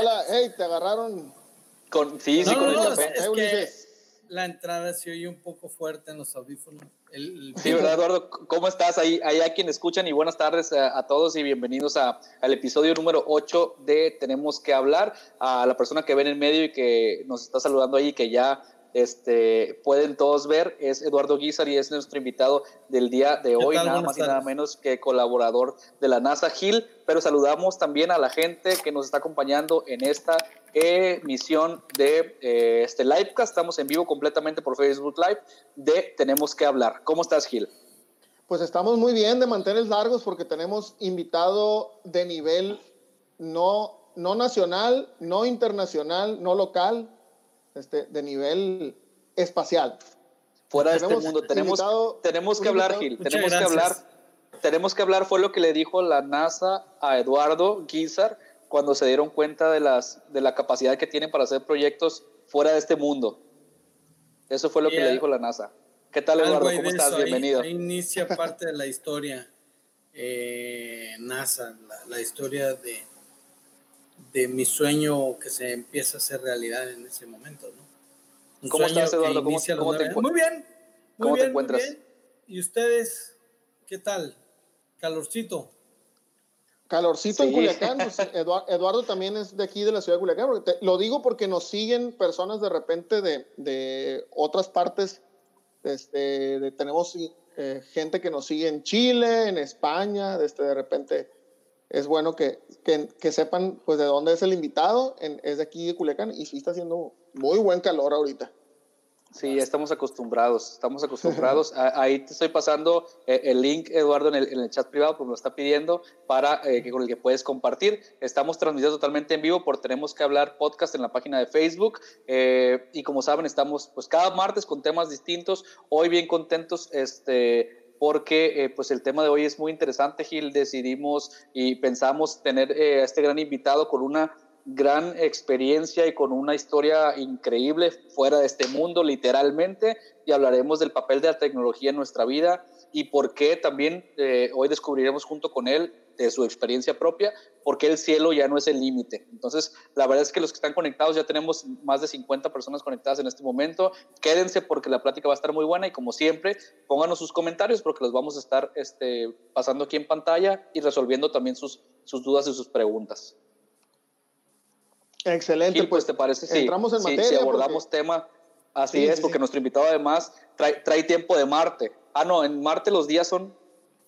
Hola. Hey, te agarraron. Con, sí, sí, con el café. Es que la entrada se oye un poco fuerte en los audífonos. Sí, ¿verdad, Eduardo? ¿Cómo estás? Ahí, ahí a quien escuchan y buenas tardes a, todos y bienvenidos a, al episodio número 8 de Tenemos que hablar. A la persona que ve en el medio y que nos está saludando ahí, que ya este, pueden todos ver, es Eduardo Guizar y es nuestro invitado del día de hoy, nada más y nada menos que colaborador de la NASA Gil, pero saludamos también a la gente que nos está acompañando en esta emisión de eh, este livecast, estamos en vivo completamente por Facebook Live de Tenemos que hablar. ¿Cómo estás Gil? Pues estamos muy bien de mantener largos porque tenemos invitado de nivel no, no nacional, no internacional, no local, este, de nivel espacial. Fuera de este mundo. Tenemos, tenemos que hablar, Gil. Tenemos que hablar. Tenemos que hablar, fue lo que le dijo la NASA a Eduardo Guizar cuando se dieron cuenta de, las, de la capacidad que tienen para hacer proyectos fuera de este mundo. Eso fue lo que le dijo la NASA. ¿Qué tal, Eduardo? ¿Cómo estás? Bienvenido. Ahí, inicia parte de la historia eh, NASA, la historia de, de mi sueño que se empieza a hacer realidad en ese momento, ¿no? ¿Cómo estás, Eduardo? ¿Cómo, te encuentras? Muy bien. ¿Cómo te encuentras? ¿Y ustedes qué tal? Calorcito. Calorcito en Culiacán. Pues, Eduardo, también es de aquí, de la ciudad de Culiacán. lo digo porque nos siguen personas de repente de, de otras partes. Este, de, tenemos eh, gente que nos sigue en Chile, en España, este, de repente es bueno que, que, sepan pues de dónde es el invitado, es de aquí de Culiacán y sí está haciendo muy buen calor ahorita. Sí, ya estamos acostumbrados, estamos acostumbrados. Ahí te estoy pasando eh, el link, Eduardo, en el, en el chat privado, como lo está pidiendo, para eh, que con el que puedes compartir. Estamos transmitiendo totalmente en vivo por Tenemos que hablar podcast en la página de Facebook. Eh, y como saben, estamos pues cada martes con temas distintos. Hoy bien contentos, este, porque eh, pues el tema de hoy es muy interesante, Gil. Decidimos y pensamos tener eh, a este gran invitado con una gran experiencia y con una historia increíble fuera de este mundo, literalmente, y hablaremos del papel de la tecnología en nuestra vida y por qué también eh, hoy descubriremos junto con él de su experiencia propia, porque el cielo ya no es el límite. Entonces, la verdad es que los que están conectados, ya tenemos más de 50 personas conectadas en este momento. Quédense porque la plática va a estar muy buena y como siempre, pónganos sus comentarios porque los vamos a estar este, pasando aquí en pantalla y resolviendo también sus, sus dudas y sus preguntas. Excelente. pues, ¿te parece? Sí, entramos en materia. Si abordamos tema, así es, porque nuestro invitado además trae, trae tiempo de Marte. Ah, no, en Marte los días son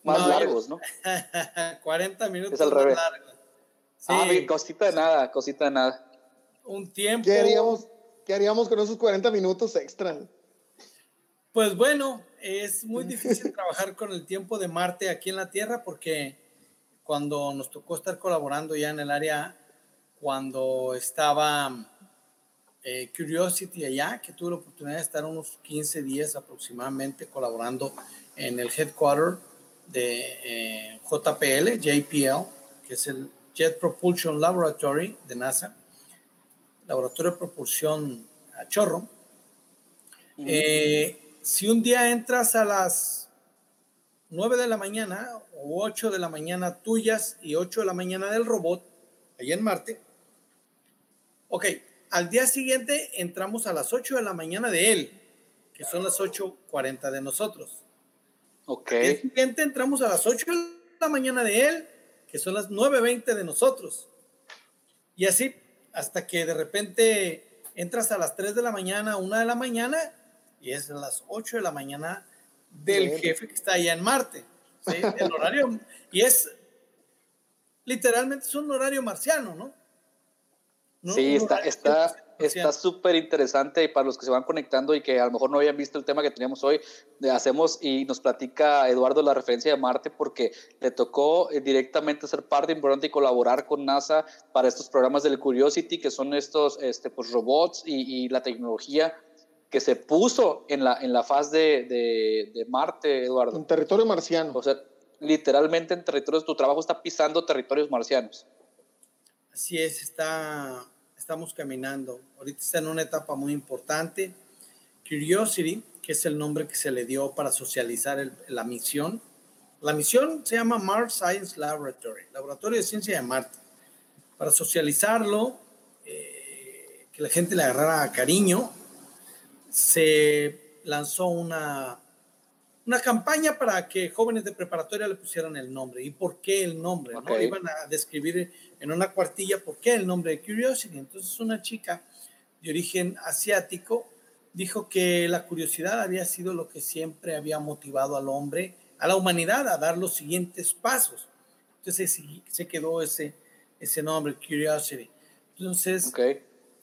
más largos, ¿no? 40 minutos es al revés. más largos. Ah, sí. Ah, cosita de nada, cosita de nada. Un tiempo. ¿Qué haríamos, ¿Qué haríamos con esos 40 minutos extra? Pues bueno, es muy difícil trabajar con el tiempo de Marte aquí en la Tierra porque cuando nos tocó estar colaborando ya en el área, cuando estaba eh, Curiosity allá, que tuve la oportunidad de estar unos 15 días aproximadamente colaborando en el headquarter de eh, JPL, JPL, que es el Jet Propulsion Laboratory de NASA, laboratorio de propulsión a chorro. Eh, si un día entras a las 9 de la mañana o 8 de la mañana tuyas y 8 de la mañana del robot, allá en Marte, ok, al día siguiente entramos a las 8 de la mañana de él, que son las 8.40 de nosotros. Ok. El siguiente entramos a las 8 de la mañana de él, que son las 9.20 de nosotros. Y así, hasta que de repente entras a las 3 de la mañana, 1 de la mañana, y es a las 8 de la mañana del jefe que está allá en Marte. El horario, y es, literalmente es un horario marciano, ¿no? Sí, está, está, está súper interesante y para los que se van conectando y que a lo mejor no habían visto el tema que teníamos hoy, hacemos y nos platica Eduardo la referencia de Marte porque le tocó eh, directamente ser parte importante y colaborar con NASA para estos programas del Curiosity, que son estos este, pues, robots y, la tecnología que se puso en la, en la faz de, de, de Marte, Eduardo. En territorio marciano. O sea, literalmente en territorios, tu trabajo está pisando territorios marcianos. Así es, está, estamos caminando. Ahorita está en una etapa muy importante. Curiosity, que es el nombre que se le dio para socializar la misión. La misión se llama Mars Science Laboratory, Laboratorio de Ciencia de Marte. para socializarlo, eh, que la gente le agarrara cariño, se lanzó una, una campaña para que jóvenes de preparatoria le pusieran el nombre. ¿Y por qué el nombre? ¿no? Iban a describir en una cuartilla por qué el nombre de Curiosity. Entonces una chica de origen asiático dijo que la curiosidad había sido lo que siempre había motivado al hombre, a la humanidad, a dar los siguientes pasos. Entonces se quedó ese, ese nombre, Curiosity. Entonces,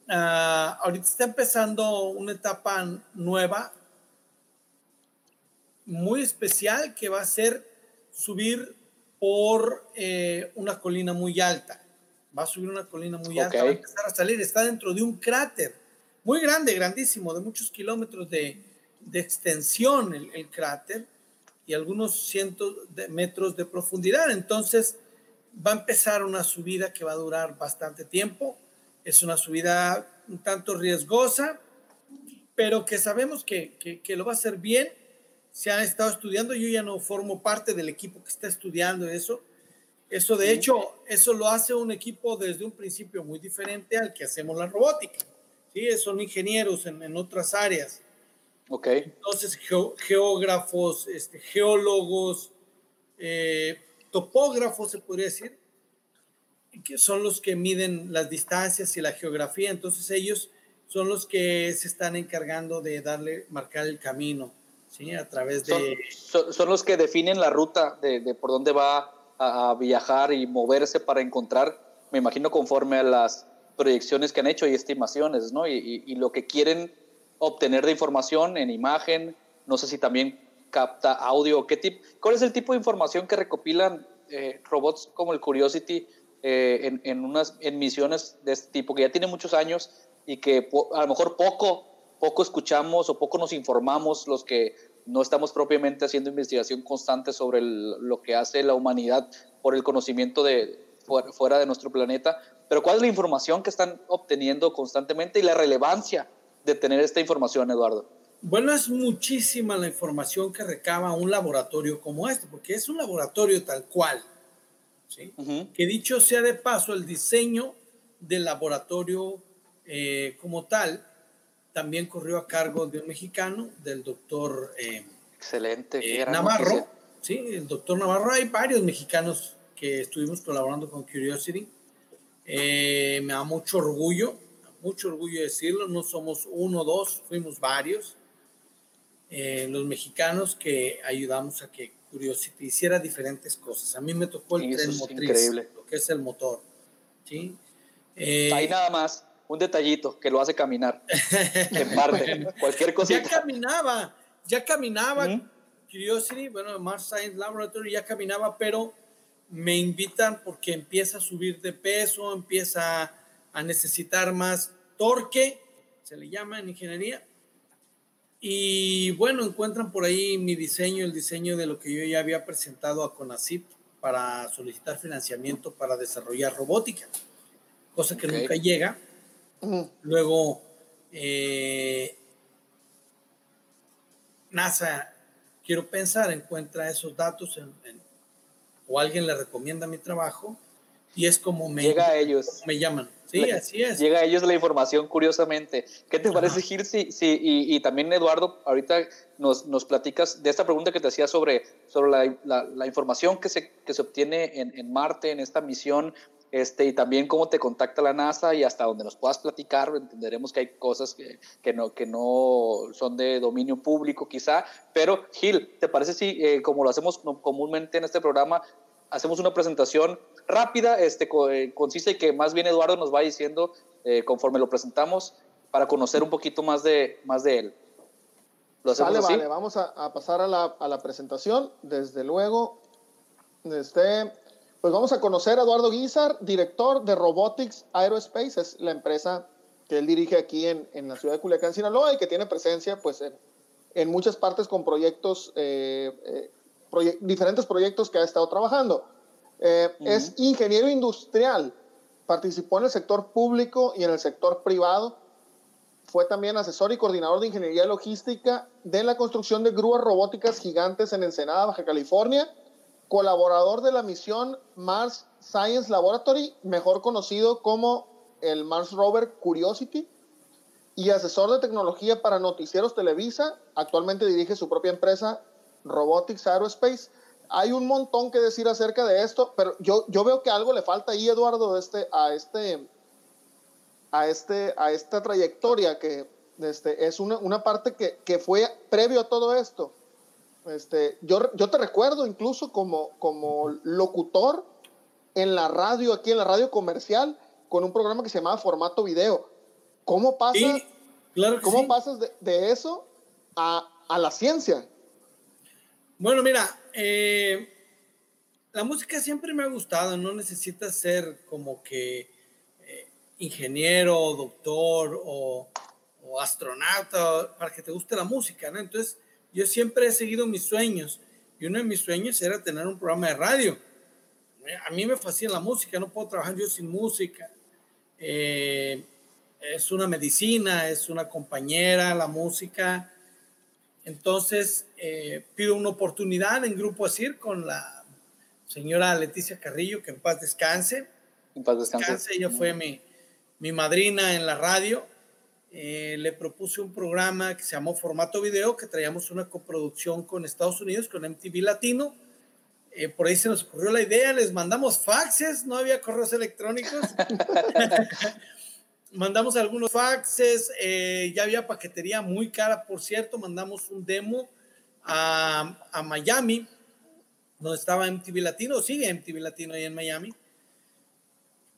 ah, ahorita está empezando una etapa nueva, muy especial, que va a ser subir por eh, una colina muy alta. Va a subir una colina muy alta, va a empezar a salir, está dentro de un cráter muy grande, grandísimo, de muchos kilómetros de, de extensión el, el, cráter y algunos cientos de metros de profundidad. Entonces, va a empezar una subida que va a durar bastante tiempo. Es una subida un tanto riesgosa, pero que sabemos que, que, que, lo va a hacer bien. Se han estado estudiando, yo ya no formo parte del equipo que está estudiando eso. Eso, de hecho, eso lo hace un equipo desde un principio muy diferente al que hacemos la robótica. ¿sí? Son ingenieros en, en otras áreas. Ok. Entonces, geógrafos, este, geólogos, eh, topógrafos, se podría decir, que son los que miden las distancias y la geografía. Entonces, ellos son los que se están encargando de darle, marcar el camino, ¿sí? A través de... Son, los que definen la ruta de, de por dónde va a, viajar y moverse para encontrar, me imagino, conforme a las proyecciones que han hecho y estimaciones, ¿no? Y, lo que quieren obtener de información en imagen, no sé si también capta audio, qué tipo, cuál es el tipo de información que recopilan eh, robots como el Curiosity eh, en, en, unas en misiones de este tipo, que ya tiene muchos años y que a lo mejor poco, poco escuchamos o poco nos informamos los que no estamos propiamente haciendo investigación constante sobre el, lo que hace la humanidad por el conocimiento de fuera de nuestro planeta, pero cuál es la información que están obteniendo constantemente y la relevancia de tener esta información, Eduardo. Bueno, es muchísima la información que recaba un laboratorio como este, porque es un laboratorio tal cual. ¿sí? Uh -huh. Que dicho sea de paso, el diseño del laboratorio eh, como tal también corrió a cargo de un mexicano, del doctor eh, Excelente, eh, Navarro. Sí, el doctor Navarro. Hay varios mexicanos que estuvimos colaborando con Curiosity. Eh, me da mucho orgullo, mucho orgullo decirlo. No somos uno o dos, fuimos varios. Eh, los mexicanos que ayudamos a que Curiosity hiciera diferentes cosas. A mí me tocó el sí, tren motriz, increíble. lo que es el motor. ¿sí? Eh, Ahí nada más, un detallito que lo hace caminar. en parte, bueno, cualquier cosa. Ya caminaba, ya caminaba. ¿Mm? Curiosity, bueno, Mars Science Laboratory ya caminaba, pero me invitan porque empieza a subir de peso, empieza a necesitar más torque, se le llama en ingeniería. Y bueno, encuentran por ahí mi diseño, el diseño de lo que yo ya había presentado a CONACYT para solicitar financiamiento para desarrollar robótica, cosa que okay. nunca llega. Luego, eh, NASA, quiero pensar, encuentra esos datos en, en o alguien le recomienda mi trabajo y es como me, llega a ellos. me llaman. Sí, le, así es. Llega a ellos la información curiosamente. ¿Qué te parece, Gil? Sí, sí, y, y, también, Eduardo, ahorita nos, nos, platicas de esta pregunta que te hacía sobre, sobre la, la, la información que se, que se obtiene en, en, Marte, en esta misión, este, y también cómo te contacta la NASA y hasta donde nos puedas platicar, entenderemos que hay cosas que, que, no, que no son de dominio público quizá, pero Gil, ¿te parece si, eh, como lo hacemos comúnmente en este programa, hacemos una presentación rápida, este, eh, concisa y que más bien Eduardo nos va diciendo eh, conforme lo presentamos para conocer un poquito más de, más de él. ¿Lo vale, así? vale, vamos a, a pasar a la, a la, presentación. Desde luego, este, pues vamos a conocer a Eduardo Guizar, director de Robotics Aerospace, es la empresa que él dirige aquí en, en la ciudad de Culiacán, Sinaloa, y que tiene presencia pues, en, en muchas partes con proyectos, eh, eh, proye diferentes proyectos que ha estado trabajando. Eh, uh -huh. Es ingeniero industrial, participó en el sector público y en el sector privado. Fue también asesor y coordinador de ingeniería logística de la construcción de grúas robóticas gigantes en Ensenada, Baja California. Colaborador de la misión Mars Science Laboratory, mejor conocido como el Mars Rover Curiosity, y asesor de tecnología para noticieros Televisa. Actualmente dirige su propia empresa, Robotics Aerospace. Hay un montón que decir acerca de esto, pero yo, yo veo que algo le falta ahí, Eduardo, este, a, este, a, este, a esta trayectoria, que este, es una, una parte que, que, fue previo a todo esto. Este, yo, yo te recuerdo incluso como, como locutor en la radio, aquí en la radio comercial, con un programa que se llamaba Formato Video. ¿Cómo pasas, claro ¿cómo pasas de, de, eso a, a, la ciencia? Bueno, mira, eh, la música siempre me ha gustado, no necesitas ser como que eh, ingeniero, doctor o, o, astronauta para que te guste la música, ¿no? Entonces, yo siempre he seguido mis sueños y uno de mis sueños era tener un programa de radio a mí me fascina la música, no puedo trabajar yo sin música. Eh, es una medicina, es una compañera, la música. Entonces, eh, pido una oportunidad en Grupo Asir con la señora Leticia Carrillo, que en paz descanse. En paz descanse. Ella fue mi, mi madrina en la radio. Eh, le propuse un programa que se llamó Formato Video, que traíamos una coproducción con Estados Unidos, con MTV Latino eh, por ahí se nos ocurrió la idea, les mandamos faxes, no había correos electrónicos. mandamos algunos faxes, eh, ya había paquetería muy cara, por cierto, mandamos un demo a, a, Miami, donde estaba MTV Latino, sigue MTV Latino ahí en Miami.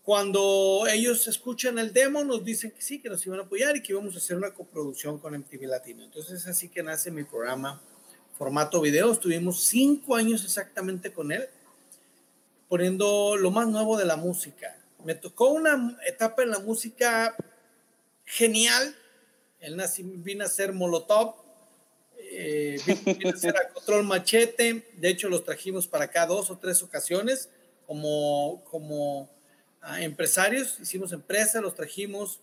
Cuando ellos escuchan el demo, nos dicen que sí, que nos iban a apoyar y que íbamos a hacer una coproducción con MTV Latino. Entonces, así que nace mi programa formato video. Estuvimos cinco años exactamente con él, poniendo lo más nuevo de la música. Me tocó una etapa en la música genial. Él nací, vino a ser Molotov, eh, vino a ser a Control Machete. De hecho, los trajimos para acá dos o tres ocasiones como, como ah, empresarios. Hicimos empresa, los trajimos.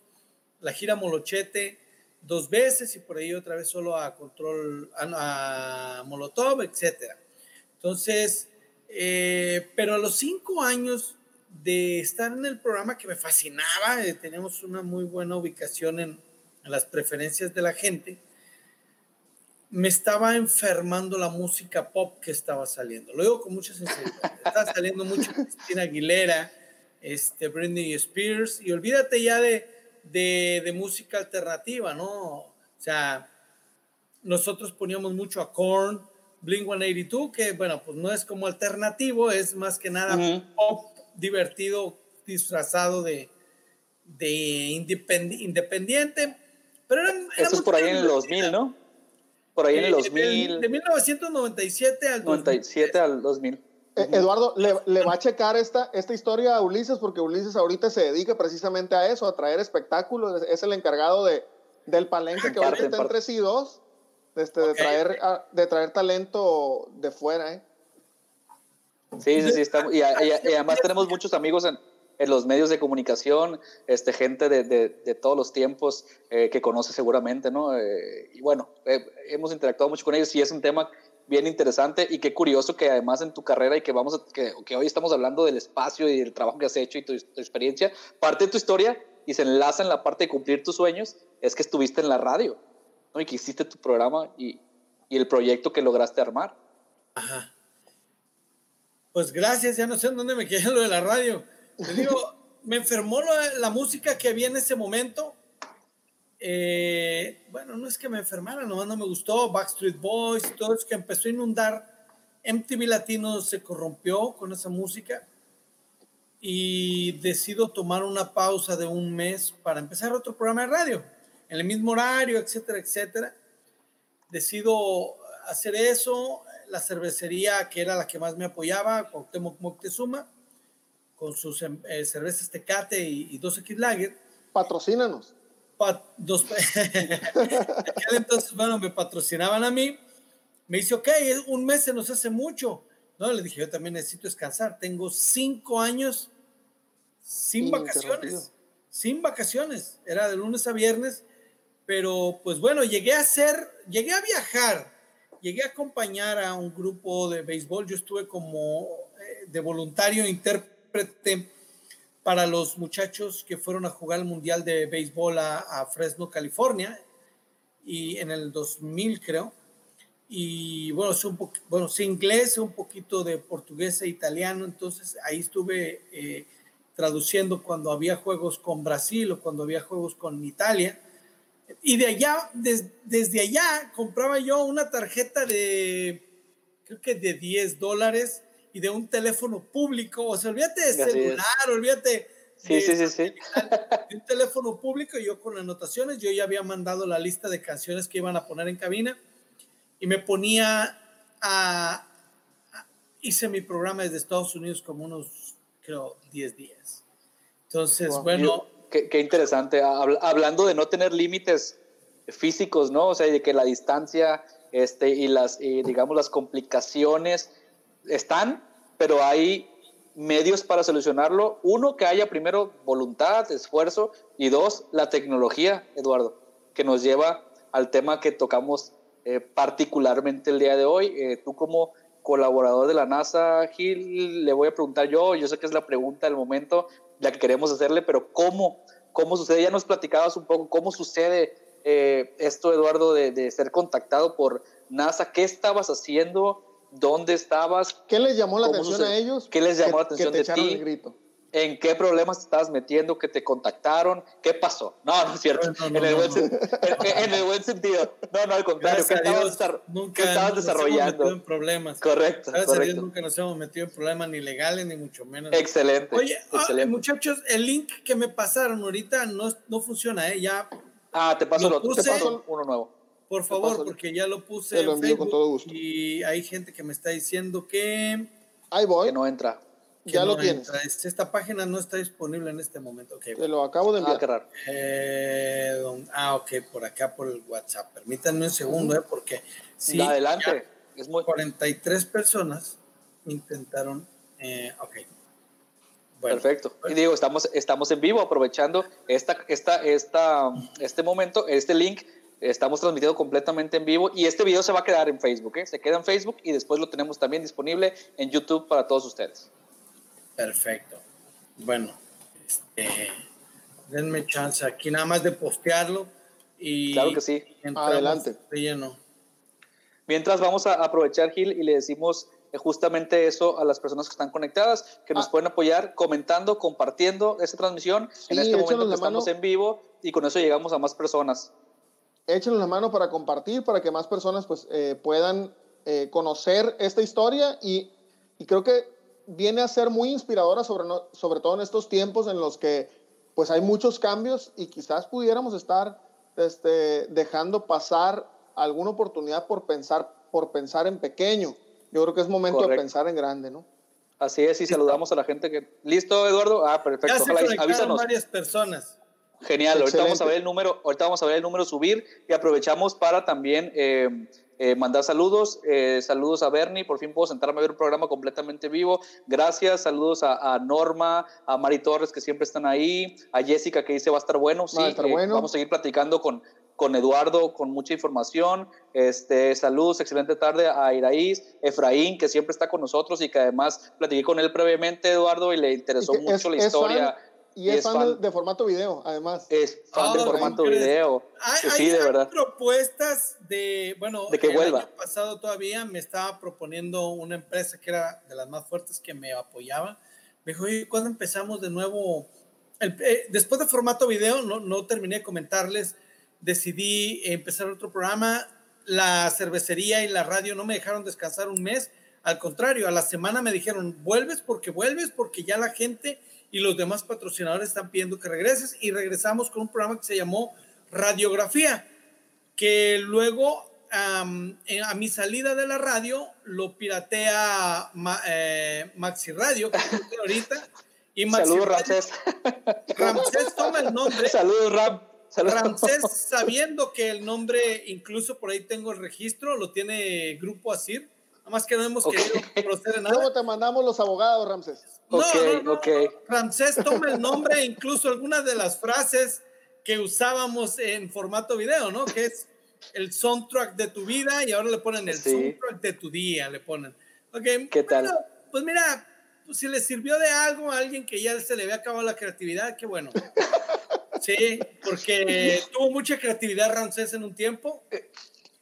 La gira Molochete dos veces y por ahí otra vez solo a control, a, Molotov, etcétera. Entonces, eh, pero a los cinco años de estar en el programa que me fascinaba, eh, teníamos una muy buena ubicación en, en, las preferencias de la gente, me estaba enfermando la música pop que estaba saliendo. Lo digo con mucha sinceridad. Estaba saliendo mucho Cristina Aguilera, este, Britney Spears, y olvídate ya de, de, de, música alternativa, ¿no? O sea, nosotros poníamos mucho a Korn, Blink 182, que bueno, pues no es como alternativo, es más que nada pop divertido, disfrazado de, de independiente. Pero era, Eso es por ahí en el 2000, ¿no? Por ahí en el 2000. De, de 1997 al 97 al 2000. Eh, Eduardo, le, va a checar esta, esta historia a Ulises porque Ulises ahorita se dedica precisamente a eso, a traer espectáculos. Es el encargado de, del palenque que ahorita está en 3 y 2, este, de, traer, de traer talento de fuera. ¿eh? Sí, sí, sí. Estamos, y, además tenemos muchos amigos en, en, los medios de comunicación, este, gente de, de, de todos los tiempos eh, que conoce seguramente, ¿no? Eh, y bueno, hemos interactuado mucho con ellos y es un tema bien interesante y qué curioso que además en tu carrera y que vamos a, que, que, hoy estamos hablando del espacio y del trabajo que has hecho y tu, tu, experiencia, parte de tu historia y se enlaza en la parte de cumplir tus sueños es que estuviste en la radio ¿no? y que hiciste tu programa y, y el proyecto que lograste armar. Ajá. Pues gracias, ya no sé en dónde me quedé lo de la radio. Te digo, me enfermó la, la música que había en ese momento eh, bueno, no es que me enfermara, nomás no me gustó, Backstreet Boys, todo eso que empezó a inundar. MTV Latino se corrompió con esa música y decido tomar una pausa de un mes para empezar otro programa de radio, en el mismo horario, etcétera, etcétera. Decido hacer eso, la cervecería que era la que más me apoyaba, Cuauhtémoc Moctezuma, con sus eh, cervezas Tecate y, y 2X Lager. Patrocínanos dos, entonces, bueno, me patrocinaban a mí. Me dice, ok, un mes se nos hace mucho. No, le dije, yo también necesito descansar. Tengo cinco años sin vacaciones. Sin vacaciones. Era de lunes a viernes. Pero, pues bueno, llegué a ser, llegué a viajar. Llegué a acompañar a un grupo de béisbol. Yo estuve como eh, de voluntario intérprete para los muchachos que fueron a jugar el Mundial de Béisbol a, Fresno, California, y en el 2000 creo. Y bueno, sé, un bueno, sé inglés, un poquito de portugués e italiano, entonces ahí estuve eh, traduciendo cuando había juegos con Brasil o cuando había juegos con Italia. Y de allá, desde allá, compraba yo una tarjeta de, creo que de 10 dólares y de un teléfono público. O sea, olvídate de celular, olvídate. Sí, sí, sí, sí. De un teléfono público, yo con anotaciones, yo ya había mandado la lista de canciones que iban a poner en cabina y me ponía a, hice mi programa desde Estados Unidos como unos, creo, 10 días. Entonces, bueno. qué, qué, interesante. Hablando de no tener límites físicos, ¿no? O sea, de que la distancia este, y las, digamos, las complicaciones están, pero hay medios para solucionarlo. Uno, que haya primero voluntad, esfuerzo, y dos, la tecnología, Eduardo, que nos lleva al tema que tocamos eh, particularmente el día de hoy. Eh, tú como colaborador de la NASA, Gil, le voy a preguntar yo, yo sé que es la pregunta del momento, la que queremos hacerle, pero ¿cómo, cómo sucede? Ya nos platicabas un poco cómo sucede eh, esto, Eduardo, de, de, ser contactado por NASA. ¿Qué estabas haciendo? ¿Dónde estabas? ¿Qué les llamó la atención a ellos? ¿Qué les llamó la atención de ti? El grito? ¿En qué problemas te estabas metiendo? ¿Que te contactaron? ¿Qué pasó? No, no es cierto. en, el buen sentido. No, no, al contrario. ¿Qué estabas, nunca estabas desarrollando? Nos en problemas. Correcto. Gracias correcto. a Dios nunca nos hemos metido en problemas ni legales ni mucho menos. Excelente. Oye, ah, excelente. muchachos, el link que me pasaron ahorita no, no funciona, ¿eh? Ya. Ah, te paso, lo, te paso uno nuevo. Por favor, porque ya lo puse lo en Facebook con todo gusto. y hay gente que me está diciendo que... Ahí voy. Que no entra. Ya lo tienes. Esta página no está disponible en este momento. Okay, Te lo acabo de enviar. Ah, qué raro. Eh, ah, ok, por acá por el WhatsApp. Permítanme un segundo, ¿eh? porque sí. Adelante. Es muy... 43 personas intentaron. Eh, ok. Bueno, Perfecto. Y digo, estamos, estamos en vivo aprovechando esta, esta, esta, este momento, este link Estamos transmitiendo completamente en vivo y este video se va a quedar en Facebook, ¿eh? se queda en Facebook y después lo tenemos también disponible en YouTube para todos ustedes. Perfecto. Bueno, este, denme chance aquí nada más de postearlo y claro que sí. Adelante. Lleno. Mientras vamos a aprovechar Gil y le decimos eh, justamente eso a las personas que están conectadas, que nos ah. pueden apoyar comentando, compartiendo esta transmisión en este momento que estamos en vivo y con eso llegamos a más personas échenle la mano para compartir, para que más personas pues, eh, puedan eh, conocer esta historia y, y, creo que viene a ser muy inspiradora, sobre, sobre todo en estos tiempos en los que pues hay muchos cambios y quizás pudiéramos estar este, dejando pasar alguna oportunidad por pensar, por pensar en pequeño. Yo creo que es momento de pensar en grande, ¿no? Así es, y saludamos a la gente que... ¿Listo, Eduardo? Ah, perfecto. Ya Avísanos. varias personas. Genial, ahorita vamos a ver el número, ahorita vamos a ver el número subir y aprovechamos para también eh, eh, mandar saludos, eh, saludos a Bernie, por fin puedo sentarme a ver un programa completamente vivo, gracias, saludos a, Norma, a Mari Torres que siempre están ahí, a Jessica que dice va a estar bueno, sí, bueno. vamos a seguir platicando con, con Eduardo con mucha información, este, saludos, excelente tarde a Iraíz, Efraín que siempre está con nosotros y que además platiqué con él previamente Eduardo y le interesó mucho la historia. Y, es, fan, de, formato video, además. Es fan de formato video. Hay, sí, de verdad. propuestas de, bueno, de que el vuelva. año pasado todavía me estaba proponiendo una empresa que era de las más fuertes que me apoyaba. Me dijo, oye, ¿cuándo empezamos de nuevo? Eh, después de formato video, no, no terminé de comentarles, decidí empezar otro programa. La cervecería y la radio no me dejaron descansar un mes. Al contrario, a la semana me dijeron, vuelves porque vuelves, porque ya la gente y los demás patrocinadores están pidiendo que regreses y regresamos con un programa que se llamó Radiografía, que luego a mi salida de la radio lo piratea eh, Maxi Radio, que ahorita. Y Maxi Saludos, Ramsés. Ramsés toma el nombre. Saludos, Ram. Ramsés, sabiendo que el nombre, incluso por ahí tengo el registro, lo tiene Grupo Asir, nada más que no hemos querido proceder en nada. Luego te mandamos los abogados, Ramsés. No, no, Ramsés toma el nombre, incluso algunas de las frases que usábamos en formato video, ¿no? Que es el soundtrack de tu vida y ahora le ponen el soundtrack de tu día, le ponen. Okay. ¿Qué tal? pues mira, pues, si le sirvió de algo a alguien que ya se le había acabado la creatividad, qué bueno. Sí, porque tuvo mucha creatividad Ramsés en un tiempo.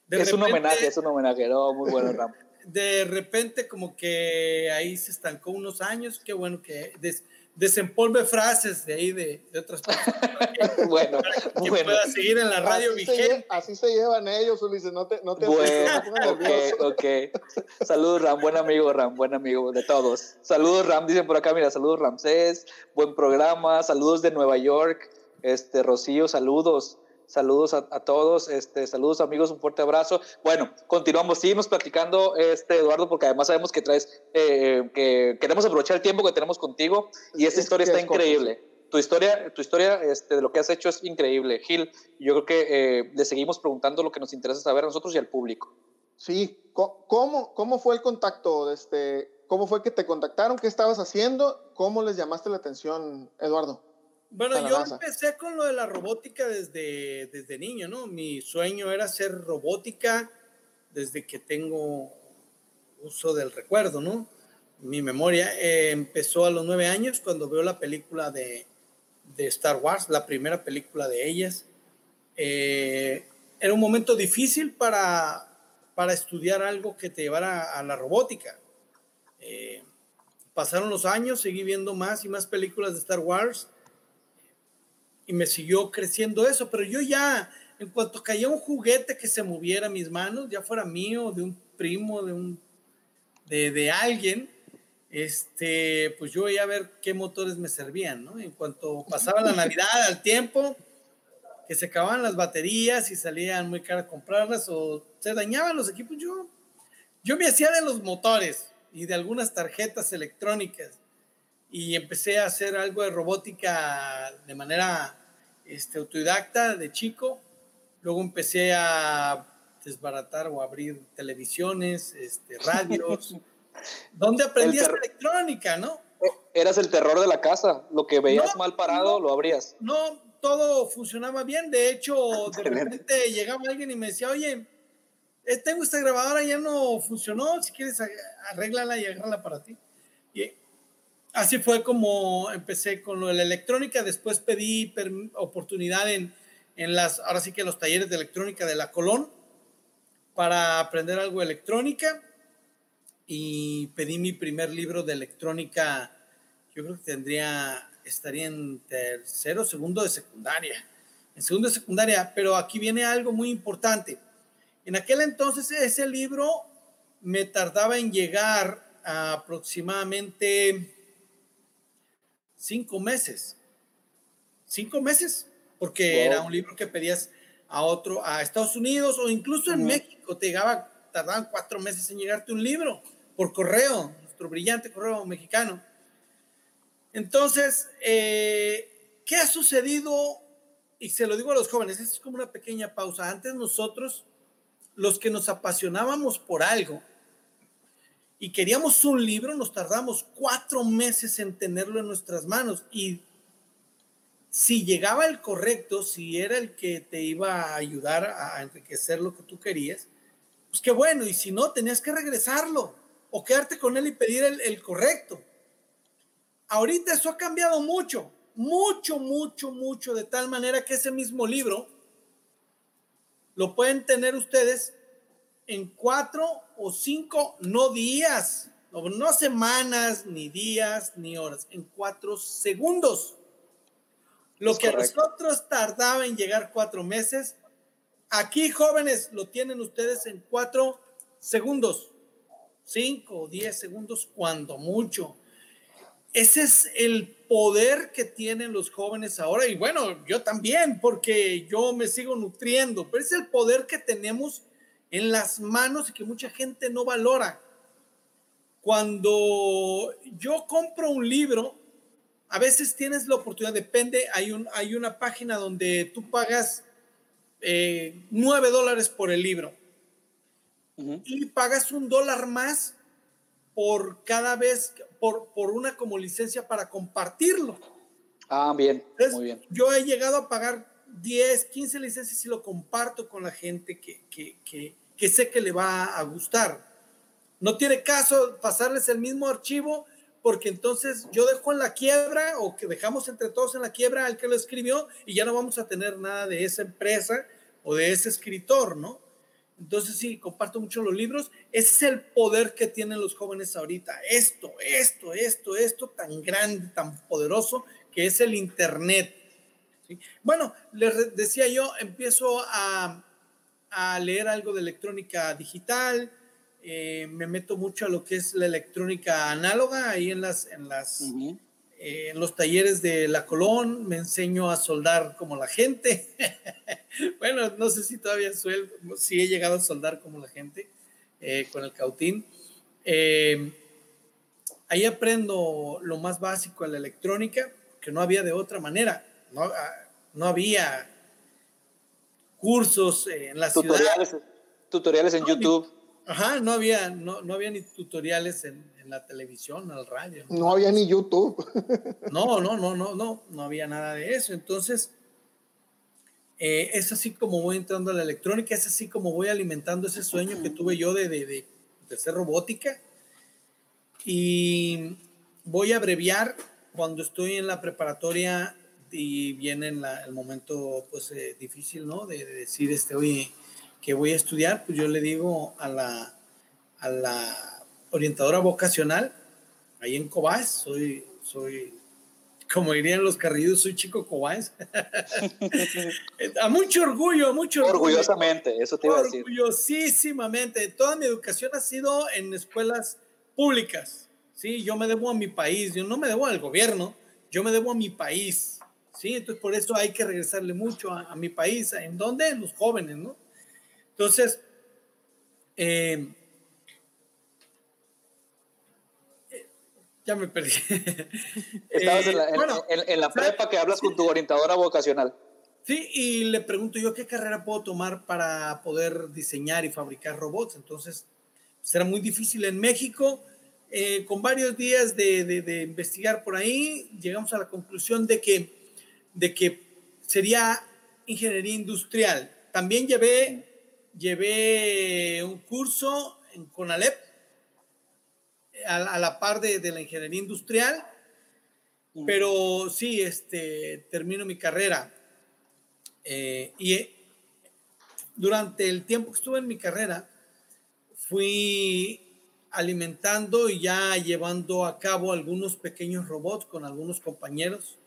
es un homenaje, es un homenaje, no, muy bueno Ram. De repente como que ahí se estancó unos años, qué bueno que desempolve frases de ahí de, otras personas. bueno, que pueda seguir en la radio así vigente. Se, así se llevan ellos, Ulises, no te, no te bueno, ok, ok. Saludos, Ram, buen amigo, Ram, buen amigo de todos. Saludos, Ram, dicen por acá, mira, saludos, Ramsés, buen programa, saludos de Nueva York, este, Rocío, saludos. Saludos a, todos, este, saludos amigos, un fuerte abrazo. Bueno, continuamos, seguimos platicando, este, Eduardo, porque además sabemos que traes, eh, que queremos aprovechar el tiempo que tenemos contigo y esta historia está increíble. Tu historia, tu historia este, de lo que has hecho es increíble, Gil. Yo creo que eh, le seguimos preguntando lo que nos interesa saber a nosotros y al público. Sí, ¿cómo, cómo fue el contacto? Este, ¿Cómo fue que te contactaron? ¿Qué estabas haciendo? ¿Cómo les llamaste la atención, Eduardo? Bueno, yo empecé con lo de la robótica desde, desde niño, ¿no? Mi sueño era hacer robótica desde que tengo uso del recuerdo, ¿no? Mi memoria eh, empezó a los nueve años cuando veo la película de, de Star Wars, la primera película de ellas. Eh, era un momento difícil para, para estudiar algo que te llevara a la robótica. Eh, pasaron los años, seguí viendo más y más películas de Star Wars y me siguió creciendo eso, pero yo ya, en cuanto caía un juguete que se moviera a mis manos, ya fuera mío, de un primo, de un, de, de alguien, este, pues yo iba a ver qué motores me servían, ¿no? En cuanto pasaba la Navidad, al tiempo, que se acababan las baterías y salían muy caras comprarlas o se dañaban los equipos, yo, yo me hacía de los motores y de algunas tarjetas electrónicas y empecé a hacer algo de robótica de manera este, autodidacta de chico. Luego empecé a desbaratar o abrir televisiones, este, radios, donde aprendí electrónica, ¿no? Eras el terror de la casa, lo que veías mal parado lo abrías. No, todo funcionaba bien, de hecho, de repente llegaba alguien y me decía, oye, eh, tengo esta grabadora, ya no funcionó, si quieres arréglala y agárrala para ti. Y así fue como empecé con lo de la electrónica. Después pedí oportunidad en, en, las, ahora sí que los talleres de electrónica de la Colón para aprender algo de electrónica. Y pedí mi primer libro de electrónica. Yo creo que tendría, estaría en tercero, segundo de secundaria. En segundo de secundaria, pero aquí viene algo muy importante. En aquel entonces ese libro me tardaba en llegar a aproximadamente cinco meses. Cinco meses, porque era un libro que pedías a otro, a Estados Unidos o incluso en México, te llegaba, tardaban cuatro meses en llegarte un libro por correo, nuestro brillante correo mexicano. Entonces, eh, ¿qué ha sucedido? Y se lo digo a los jóvenes, es como una pequeña pausa. Antes nosotros, los que nos apasionábamos por algo, y queríamos un libro, nos tardamos cuatro meses en tenerlo en nuestras manos. Y si llegaba el correcto, si era el que te iba a ayudar a enriquecer lo que tú querías, pues qué bueno. Y si no, tenías que regresarlo o quedarte con él y pedir el, el correcto. Ahorita eso ha cambiado mucho, mucho, mucho, mucho, de tal manera que ese mismo libro lo pueden tener ustedes en cuatro o cinco, no días, no, semanas, ni días, ni horas, en cuatro segundos. Lo que a nosotros tardaba en llegar cuatro meses, aquí jóvenes lo tienen ustedes en cuatro segundos, cinco o diez segundos, cuando mucho. Ese es el poder que tienen los jóvenes ahora y bueno, yo también, porque yo me sigo nutriendo, pero es el poder que tenemos en las manos y que mucha gente no valora. Nuando yo compro un libro, a veces tienes la oportunidad, depende, hay, un, hay una página donde tú pagas eh, nueve dólares por el libro y pagas un dólar más por cada vez, por, por una como licencia para compartirlo. Ah, bien, muy bien. Yo he llegado a pagar 10, 15 licencias y lo comparto con la gente que, que, que, que sé que le va a gustar. No tiene caso pasarles el mismo archivo porque entonces yo dejo en la quiebra o que dejamos entre todos en la quiebra al que lo escribió y ya no vamos a tener nada de esa empresa o de ese escritor, ¿no? Entonces sí, comparto mucho los libros. Ese es el poder que tienen los jóvenes ahorita. Esto, esto, esto, esto tan grande, tan poderoso que es el Internet. Bueno, les decía yo, empiezo a, a leer algo de electrónica digital, eh, me meto mucho a lo que es la electrónica análoga, ahí en, las, en, las, eh, en los talleres de la Colón, me enseño a soldar como la gente. bueno, no sé si todavía soy, si he llegado a soldar como la gente eh, con el cautín. ahí aprendo lo más básico de la electrónica, que no había de otra manera. No, ah, no había cursos en la tutoriales, ciudad. Tutoriales en YouTube. Ajá, no había, no, no había ni tutoriales en, en, la televisión, en el radio. No, había ni YouTube. no, no, no, no, no, no había nada de eso. Entonces, eh, es así como voy entrando a la electrónica, es así como voy alimentando ese sueño que tuve yo de, de, de, de ser robótica. Y voy a abreviar cuando estoy en la preparatoria y viene la, el momento pues eh, difícil, ¿no? De, de, decir, este, oye, que voy a estudiar, pues yo le digo a la, a la orientadora vocacional, ahí en Cobás, soy, soy, como dirían los carrillos, soy chico Cobás. a mucho orgullo, mucho orgullo. Orgullosamente, eso te iba a decir. Orgullosísimamente. Toda mi educación ha sido en escuelas públicas. Sí, yo me debo a mi país, yo no me debo al gobierno, yo me debo a mi país. Sí, entonces por eso hay que regresarle mucho a, a mi país. ¿En dónde? En los jóvenes, ¿no? Entonces, eh, ya me perdí. Estabas en la, en, bueno, en, en la prepa que hablas con tu orientadora vocacional. Sí, y le pregunto yo qué carrera puedo tomar para poder diseñar y fabricar robots. Entonces, será muy difícil en México. Eh, con varios días de, de, de, investigar por ahí, llegamos a la conclusión de que, de que sería ingeniería industrial. También llevé llevé un curso en CONALEP a, a la par de, de, la ingeniería industrial, pero sí, este, termino mi carrera. Eh, y durante el tiempo que estuve en mi carrera, fui alimentando y ya llevando a cabo algunos pequeños robots con algunos compañeros,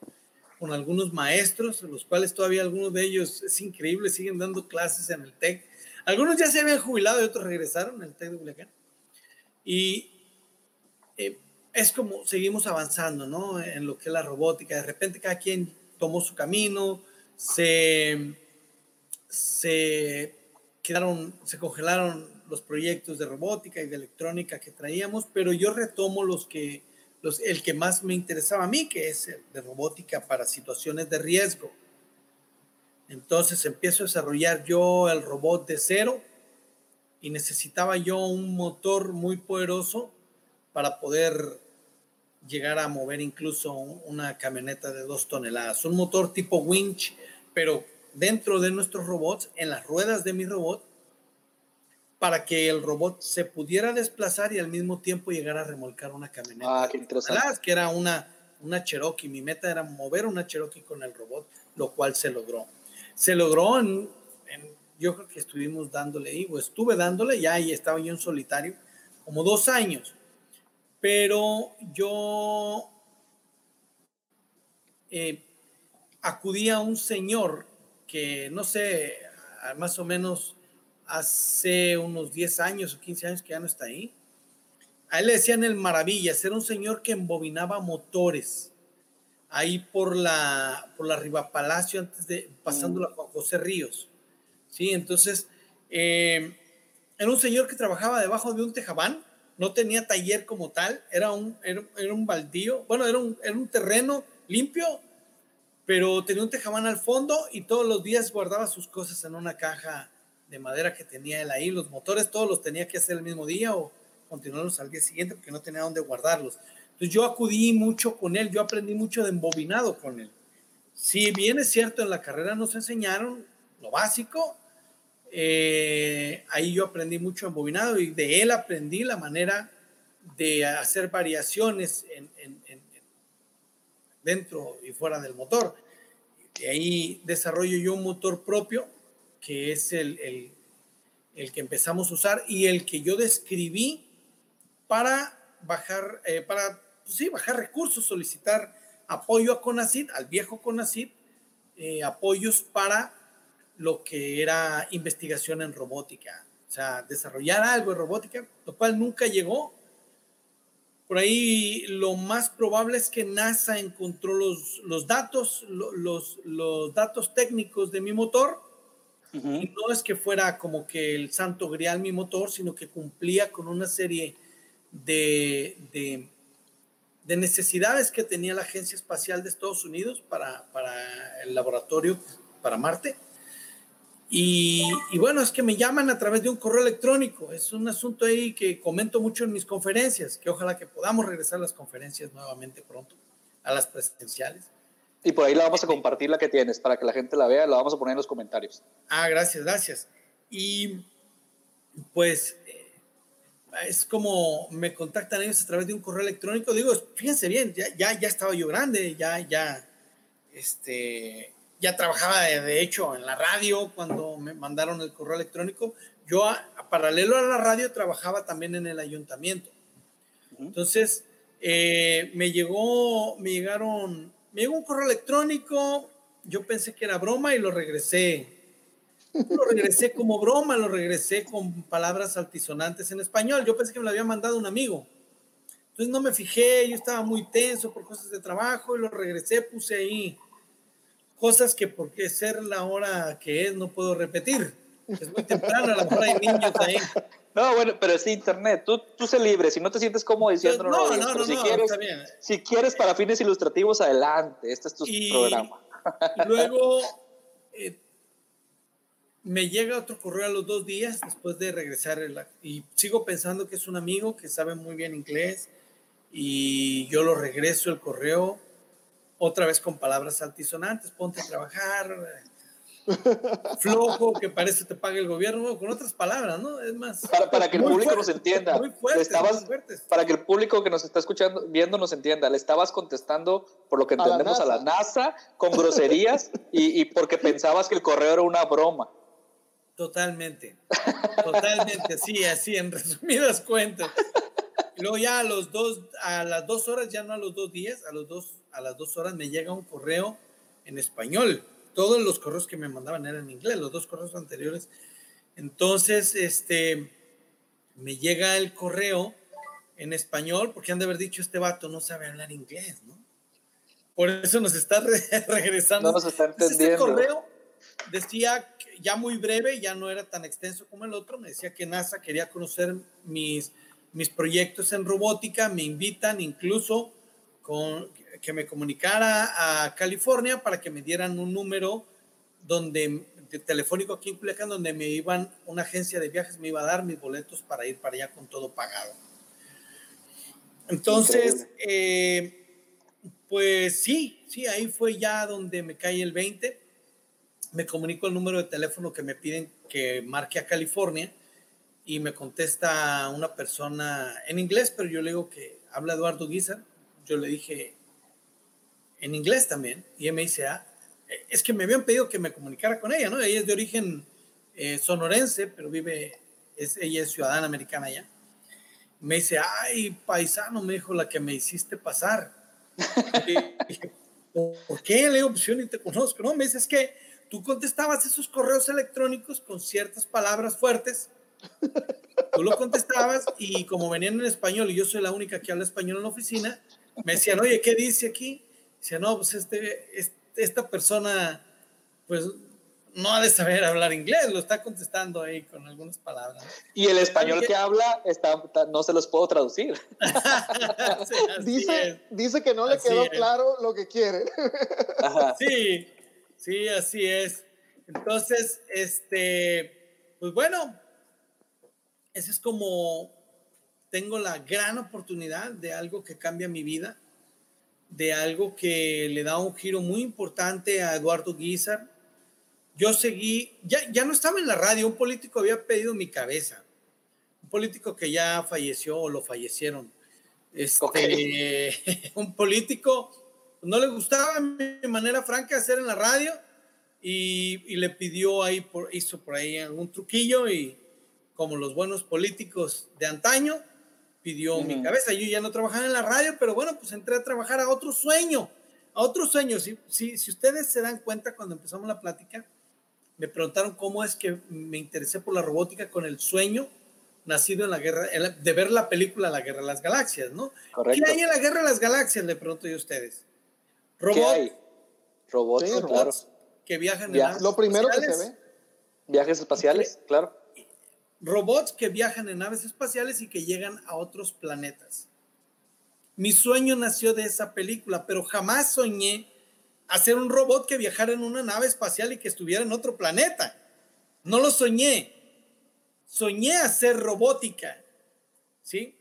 con algunos maestros, los cuales todavía algunos de ellos es increíble, siguen dando clases en el TEC algunos ya se habían jubilado y otros regresaron al TEC de Culiacán. Y eh, es como seguimos avanzando, ¿no? En lo que es la robótica. De repente cada quien tomó su camino, se, se quedaron, se congelaron los proyectos de robótica y de electrónica que traíamos, pero yo retomo los que, los, el que más me interesaba a mí, que es el de robótica para situaciones de riesgo. Entonces empiezo a desarrollar yo el robot de cero y necesitaba yo un motor muy poderoso para poder llegar a mover incluso una camioneta de dos toneladas. Un motor tipo winch, pero dentro de nuestros robots, en las ruedas de mi robot, para que el robot se pudiera desplazar y al mismo tiempo llegar a remolcar una camioneta. Ah, qué interesante. Que era una, una Cherokee. Mi meta era mover una Cherokee con el robot, lo cual se logró se logró en, en, yo creo que estuvimos dándole, digo, estuve dándole, ya ahí estaba yo en solitario, como dos años, pero yo eh, acudí a un señor que, no sé, más o menos hace unos 10 años o 15 años que ya no está ahí. A él le decían el Maravillas, era un señor que embobinaba motores ahí por la, por la Riva Palacio, antes de, pasando a Juan José Ríos. Sí, entonces, eh, era un señor que trabajaba debajo de un tejabán, no tenía taller como tal, era un, era, era un baldío, bueno, era un, era un terreno limpio, pero tenía un tejabán al fondo y todos los días guardaba sus cosas en una caja de madera que tenía él ahí. Los motores todos los tenía que hacer el mismo día o continuarlos al día siguiente porque no tenía dónde guardarlos. Entonces yo acudí mucho con él, yo aprendí mucho de embobinado con él. Si bien es cierto, en la carrera nos enseñaron lo básico, eh, ahí yo aprendí mucho embobinado y de él aprendí la manera de hacer variaciones en, dentro y fuera del motor. Y ahí desarrollo yo un motor propio, que es el, el, el que empezamos a usar y el que yo describí para bajar, eh, para pues sí, bajar recursos, solicitar apoyo a CONACID, al viejo CONACID, eh, apoyos para lo que era investigación en robótica. O sea, desarrollar algo en robótica, lo cual nunca llegó. Por ahí lo más probable es que NASA encontró los, los datos, los, los datos técnicos de mi motor. No es que fuera como que el santo grial mi motor, sino que cumplía con una serie de, de, de necesidades que tenía la Agencia Espacial de Estados Unidos para, para el laboratorio para Marte. Y, y, bueno, es que me llaman a través de un correo electrónico. Es un asunto ahí que comento mucho en mis conferencias, que ojalá que podamos regresar a las conferencias nuevamente pronto, a las presenciales. Y por ahí la vamos a compartir la que tienes para que la gente la vea, la vamos a poner en los comentarios. Ah, gracias, gracias. Y pues eh, es como me contactan ellos a través de un correo electrónico. Digo, fíjense bien, ya, ya, ya estaba yo grande, ya, ya, este, ya trabajaba de, hecho en la radio cuando me mandaron el correo electrónico. Yo, a, paralelo a la radio, trabajaba también en el ayuntamiento. Entonces, eh, me llegó, me llegaron, me llegó un correo electrónico. Yo pensé que era broma y lo regresé. Lo regresé como broma, lo regresé con palabras altisonantes en español. Yo pensé que me lo había mandado un amigo. Entonces no me fijé, yo estaba muy tenso por cosas de trabajo y lo regresé, puse ahí cosas que por qué ser la hora que es no puedo repetir. Es muy temprano, a lo mejor hay niños ahí. No, bueno, pero es internet. Tú, tú sé libre. Si no te sientes cómodo diciendo no, no, no, no, si, quieres, si quieres para fines ilustrativos, adelante. Este es tu programa. luego eh, me llega otro correo a los dos días después de regresar y sigo pensando que es un amigo que sabe muy bien inglés y yo lo regreso el correo otra vez con palabras altisonantes, ponte a trabajar, flojo, que parece te paga el gobierno, con otras palabras, ¿no? Es más. Para, que el público nos entienda. Muy estabas, Para que el público que nos está escuchando, viendo, nos entienda. Le estabas contestando, por lo que entendemos, a la NASA, con groserías y, y porque pensabas que el correo era una broma. Totalmente, totalmente, así, así, en resumidas cuentas. Y luego ya a los dos, a las dos horas, ya no a los dos días, a los dos, a las dos horas me llega un correo en español. Todos los correos que me mandaban eran en inglés, los dos correos anteriores. Entonces, este, me llega el correo en español, porque han de haber dicho, este vato no sabe hablar inglés, ¿no? Por eso nos está regresando. No nos está entendiendo. Este correo decía, ya muy breve, ya no era tan extenso como el otro, me decía que NASA quería conocer mis mis proyectos en robótica, me invitan incluso con, que me comunicara a California para que me dieran un número donde de telefónico aquí en Culiacán donde me iban una agencia de viajes me iba a dar mis boletos para ir para allá con todo pagado. Entonces, eh, pues sí, sí, ahí fue ya donde me cae el 20. Me comunico el número de teléfono que me piden que marque a California y me contesta una persona en inglés, pero yo le digo que habla Eduardo Guizar. Yo le dije en inglés también, y me dice, ah, es que me habían pedido que me comunicara con ella, ¿no? Ella es de origen eh, sonorense, pero vive, es, ella es ciudadana americana ya. Me dice, ay, paisano, me dijo la que me hiciste pasar. dije, ¿por qué? Le digo, pues yo ni te conozco, ¿no? Me dice, es que tú contestabas esos correos electrónicos con ciertas palabras fuertes Tú lo contestabas y como venían en español y yo soy la única que habla español en la oficina, me decían, oye, ¿qué dice aquí? Decía, no, pues este, esta persona, pues no ha de saber hablar inglés, lo está contestando ahí con algunas palabras. Y el español que habla está, no se los puedo traducir. dice, dice que no le quedó claro lo que quiere. Sí, sí, así es. Entonces, este, pues bueno, ese es como tengo la gran oportunidad de algo que cambia mi vida, de algo que le da un giro muy importante a Eduardo Guizar. Yo seguí, ya, ya no estaba en la radio, un político había pedido mi cabeza, un político que ya falleció o lo fallecieron, Este, un político no le gustaba mi manera franca de hacer en la radio y, le pidió ahí, por, hizo por ahí algún truquillo y como los buenos políticos de antaño, pidió mi cabeza. Yo ya no trabajaba en la radio, pero bueno, pues entré a trabajar a otro sueño, a otro sueño. Si, si, si ustedes se dan cuenta cuando empezamos la plática, me preguntaron cómo es que me interesé por la robótica con el sueño nacido en la guerra, de ver la película La Guerra de las Galaxias, ¿no? Correcto. ¿Qué hay en la Guerra de las Galaxias? Le pregunto yo a ustedes. Robots. Robots, que viajan en naves Lo primero que se ve. Viajes espaciales, claro. Robots que viajan en naves espaciales y que llegan a otros planetas. Mi sueño nació de esa película, pero jamás soñé hacer un robot que viajara en una nave espacial y que estuviera en otro planeta. No lo soñé. Soñé hacer robótica, ¿sí?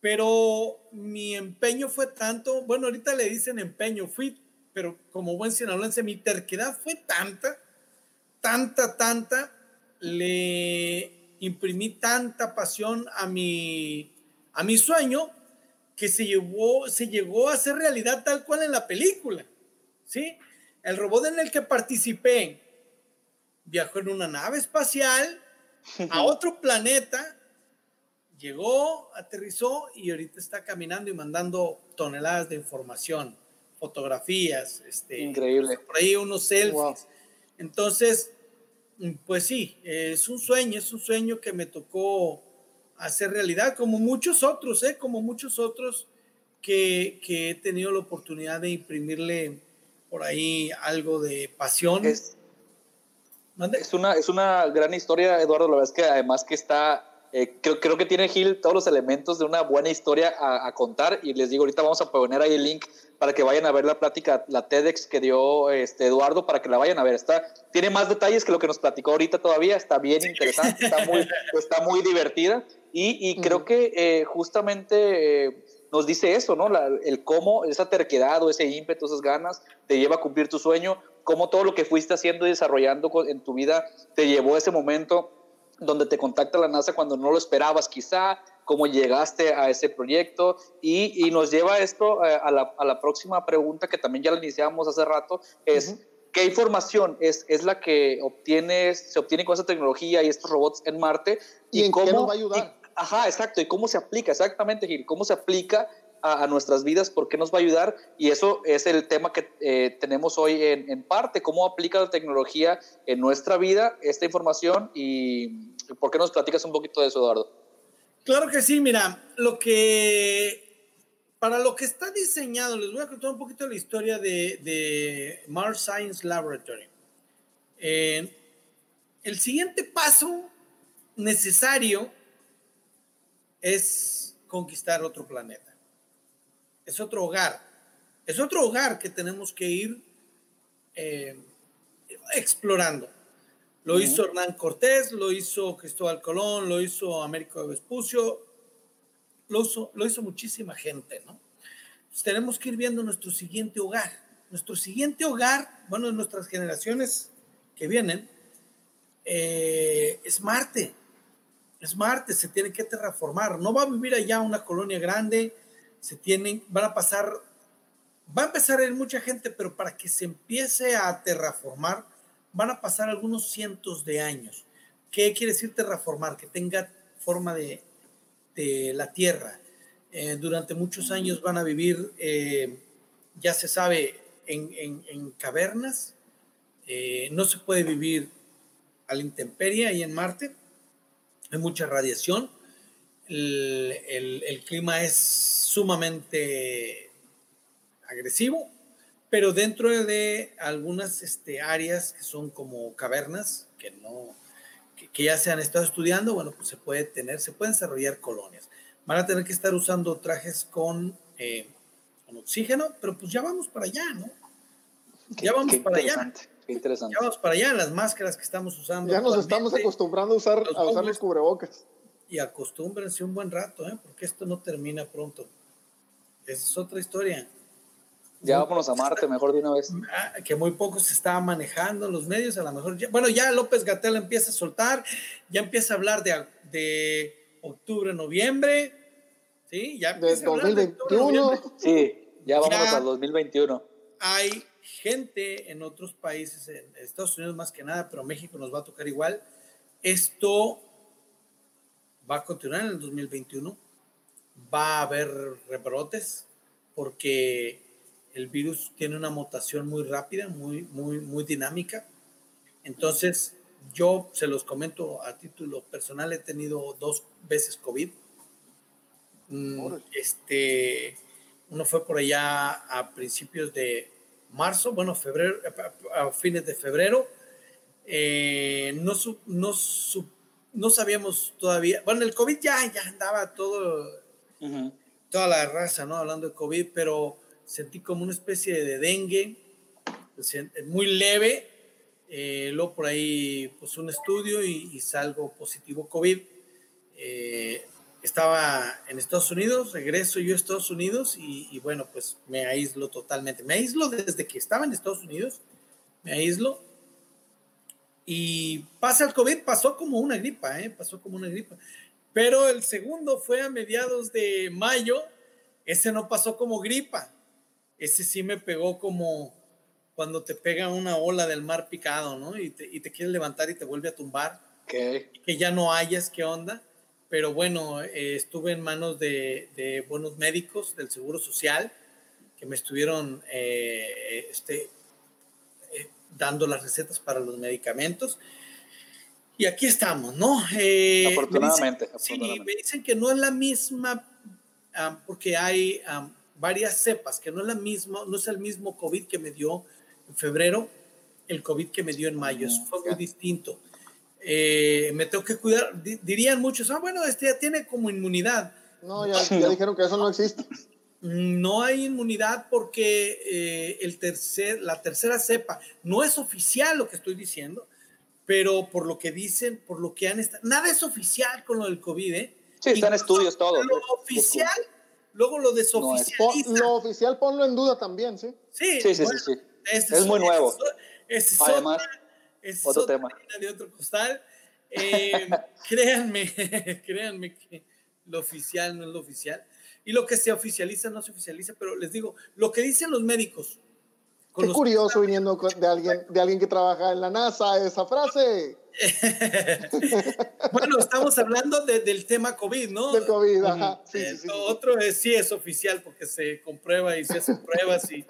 Pero mi empeño fue tanto, bueno, ahorita le dicen empeño, fui, pero como buen sinaloense, mi terquedad fue tanta, tanta, tanta, le imprimí tanta pasión a mi, a mi sueño que se, llevó, se llegó a hacer realidad tal cual en la película. ¿sí? El robot en el que participé viajó en una nave espacial a otro planeta, llegó, aterrizó y ahorita está caminando y mandando toneladas de información, fotografías, este, increíble. Por ahí unos selfies. Entonces, pues sí, es un sueño, es un sueño que me tocó hacer realidad, como muchos otros, ¿eh? como muchos otros que, que he tenido la oportunidad de imprimirle por ahí algo de pasión. Es, es, una, es una gran historia, Eduardo. La verdad es que además que está, eh, creo, creo que tiene Gil todos los elementos de una buena historia a, contar. Y les digo, ahorita vamos a poner ahí el link para que vayan a ver la plática, la TEDx que dio este Eduardo, para que la vayan a ver. Está, tiene más detalles que lo que nos platicó ahorita todavía. Está bien interesante, está muy, está muy divertida. Y, y creo que eh, justamente... Eh, nos dice eso, ¿no? el cómo esa terquedad o ese ímpetu, esas ganas te lleva a cumplir tu sueño, cómo todo lo que fuiste haciendo y desarrollando en tu vida te llevó a ese momento donde te contacta la NASA cuando no lo esperabas quizá, cómo llegaste a ese proyecto y, y nos lleva esto eh, a, la, a, la, próxima pregunta que también ya la iniciamos hace rato, es... ¿Qué información es, es la que obtienes, se obtiene con esa tecnología y estos robots en Marte? ¿Y, en cómo, qué nos va a ayudar? Ajá, exacto. ¿Y cómo se aplica? Exactamente, Gil. ¿Cómo se aplica a, nuestras vidas? ¿Por qué nos va a ayudar? Y eso es el tema que eh, tenemos hoy en, parte. ¿Cómo aplica la tecnología en nuestra vida esta información? ¿Y por qué nos platicas un poquito de eso, Eduardo? Claro que sí. Mira, lo que... Para lo que está diseñado, les voy a contar un poquito la historia de, Mars Science Laboratory. Eh, el siguiente paso necesario es conquistar otro planeta. Es otro hogar. Es otro hogar que tenemos que ir eh, explorando. Lo hizo Hernán Cortés, lo hizo Cristóbal Colón, lo hizo Américo Vespucio, lo hizo, lo hizo muchísima gente, ¿no? tenemos que ir viendo nuestro siguiente hogar. Nuestro siguiente hogar, bueno, de nuestras generaciones que vienen, eh, es Marte es Marte, se tiene que terraformar. No va a vivir allá una colonia grande, se tienen, van a pasar, va a empezar a ir mucha gente, pero para que se empiece a terraformar, van a pasar algunos cientos de años. ¿Qué quiere decir terraformar? Que tenga forma de, la Tierra. Eh, durante muchos años van a vivir, eh, ya se sabe, en, cavernas. Eh, no se puede vivir a la intemperie ahí en Marte hay mucha radiación, el, clima es sumamente agresivo, pero dentro de algunas este, áreas que son como cavernas, que, no, que, ya se han estado estudiando, bueno, pues se puede tener, se pueden desarrollar colonias. Van a tener que estar usando trajes con, eh, con oxígeno, pero pues ya vamos para allá, ¿no? Ya vamos para allá interesante. Ya vamos para allá, las máscaras que estamos usando. Ya nos estamos acostumbrando a usar los, a usar los cubrebocas. Y acostúmbrense un buen rato, ¿eh? porque esto no termina pronto. Esa es otra historia. Ya vámonos a Marte mejor de una vez. Ah, que muy poco se está manejando los medios, a lo mejor. bueno, ya López Gatel empieza a soltar, ya empieza a hablar de, de octubre, noviembre. Sí, ya. De 2021. sí, ya vamos al 2021. Hay gente en otros países, en Estados Unidos más que nada, pero México nos va a tocar igual. Esto va a continuar en el 2021. Va a haber rebrotes porque el virus tiene una mutación muy rápida, muy, muy, muy dinámica. Entonces, yo se los comento a título personal, he tenido dos veces COVID. Mm, este, uno fue por allá a principios de marzo, bueno, febrero, a fines de febrero. Eh, no, no, no sabíamos todavía, bueno, el COVID ya, ya andaba todo, toda la raza, ¿no? Hablando de COVID, pero sentí como una especie de dengue, muy leve, eh, luego por ahí pues un estudio y, salgo positivo COVID. Eh, estaba en Estados Unidos, regreso yo a Estados Unidos y, bueno, pues me aíslo totalmente. Me aíslo desde que estaba en Estados Unidos, me aíslo. Y pasa el COVID, pasó como una gripa, ¿eh? pasó como una gripa. Pero el segundo fue a mediados de mayo, ese no pasó como gripa, ese sí me pegó como cuando te pega una ola del mar picado, ¿no? Y te, y te quieres levantar y te vuelve a tumbar. Que ya no hayas qué onda. Pero bueno, eh, estuve en manos de, de, buenos médicos del Seguro Social que me estuvieron eh, este, eh, dando las recetas para los medicamentos. Y aquí estamos, ¿no? afortunadamente, Sí, me dicen que no es la misma, ah, porque hay varias cepas, que no es la misma, no es el mismo COVID que me dio en febrero, el COVID que me dio en mayo, eso fue muy distinto. Eh, me tengo que cuidar, dirían muchos, ah, bueno, este ya tiene como inmunidad. No, ya, ya dijeron que eso no existe. No hay inmunidad porque eh, el tercer, la tercera cepa no es oficial lo que estoy diciendo, pero por lo que dicen, por lo que han estado, nada es oficial con lo del COVID, ¿eh? Sí, están estudios todo. Lo oficial luego lo desoficializa. lo oficial ponlo en duda también, ¿sí? Sí, sí, sí. sí, es, muy nuevo. Es, Además, es otro tema. De otro costal. Eh, créanme, créanme que lo oficial no es lo oficial. Y lo que se oficializa no se oficializa, pero les digo, lo que dicen los médicos. Qué curioso viniendo de alguien, de alguien que trabaja en la NASA esa frase. bueno, estamos hablando del tema COVID, ¿no? Del COVID, ajá. otro es, sí es oficial porque se comprueba y se hacen pruebas y,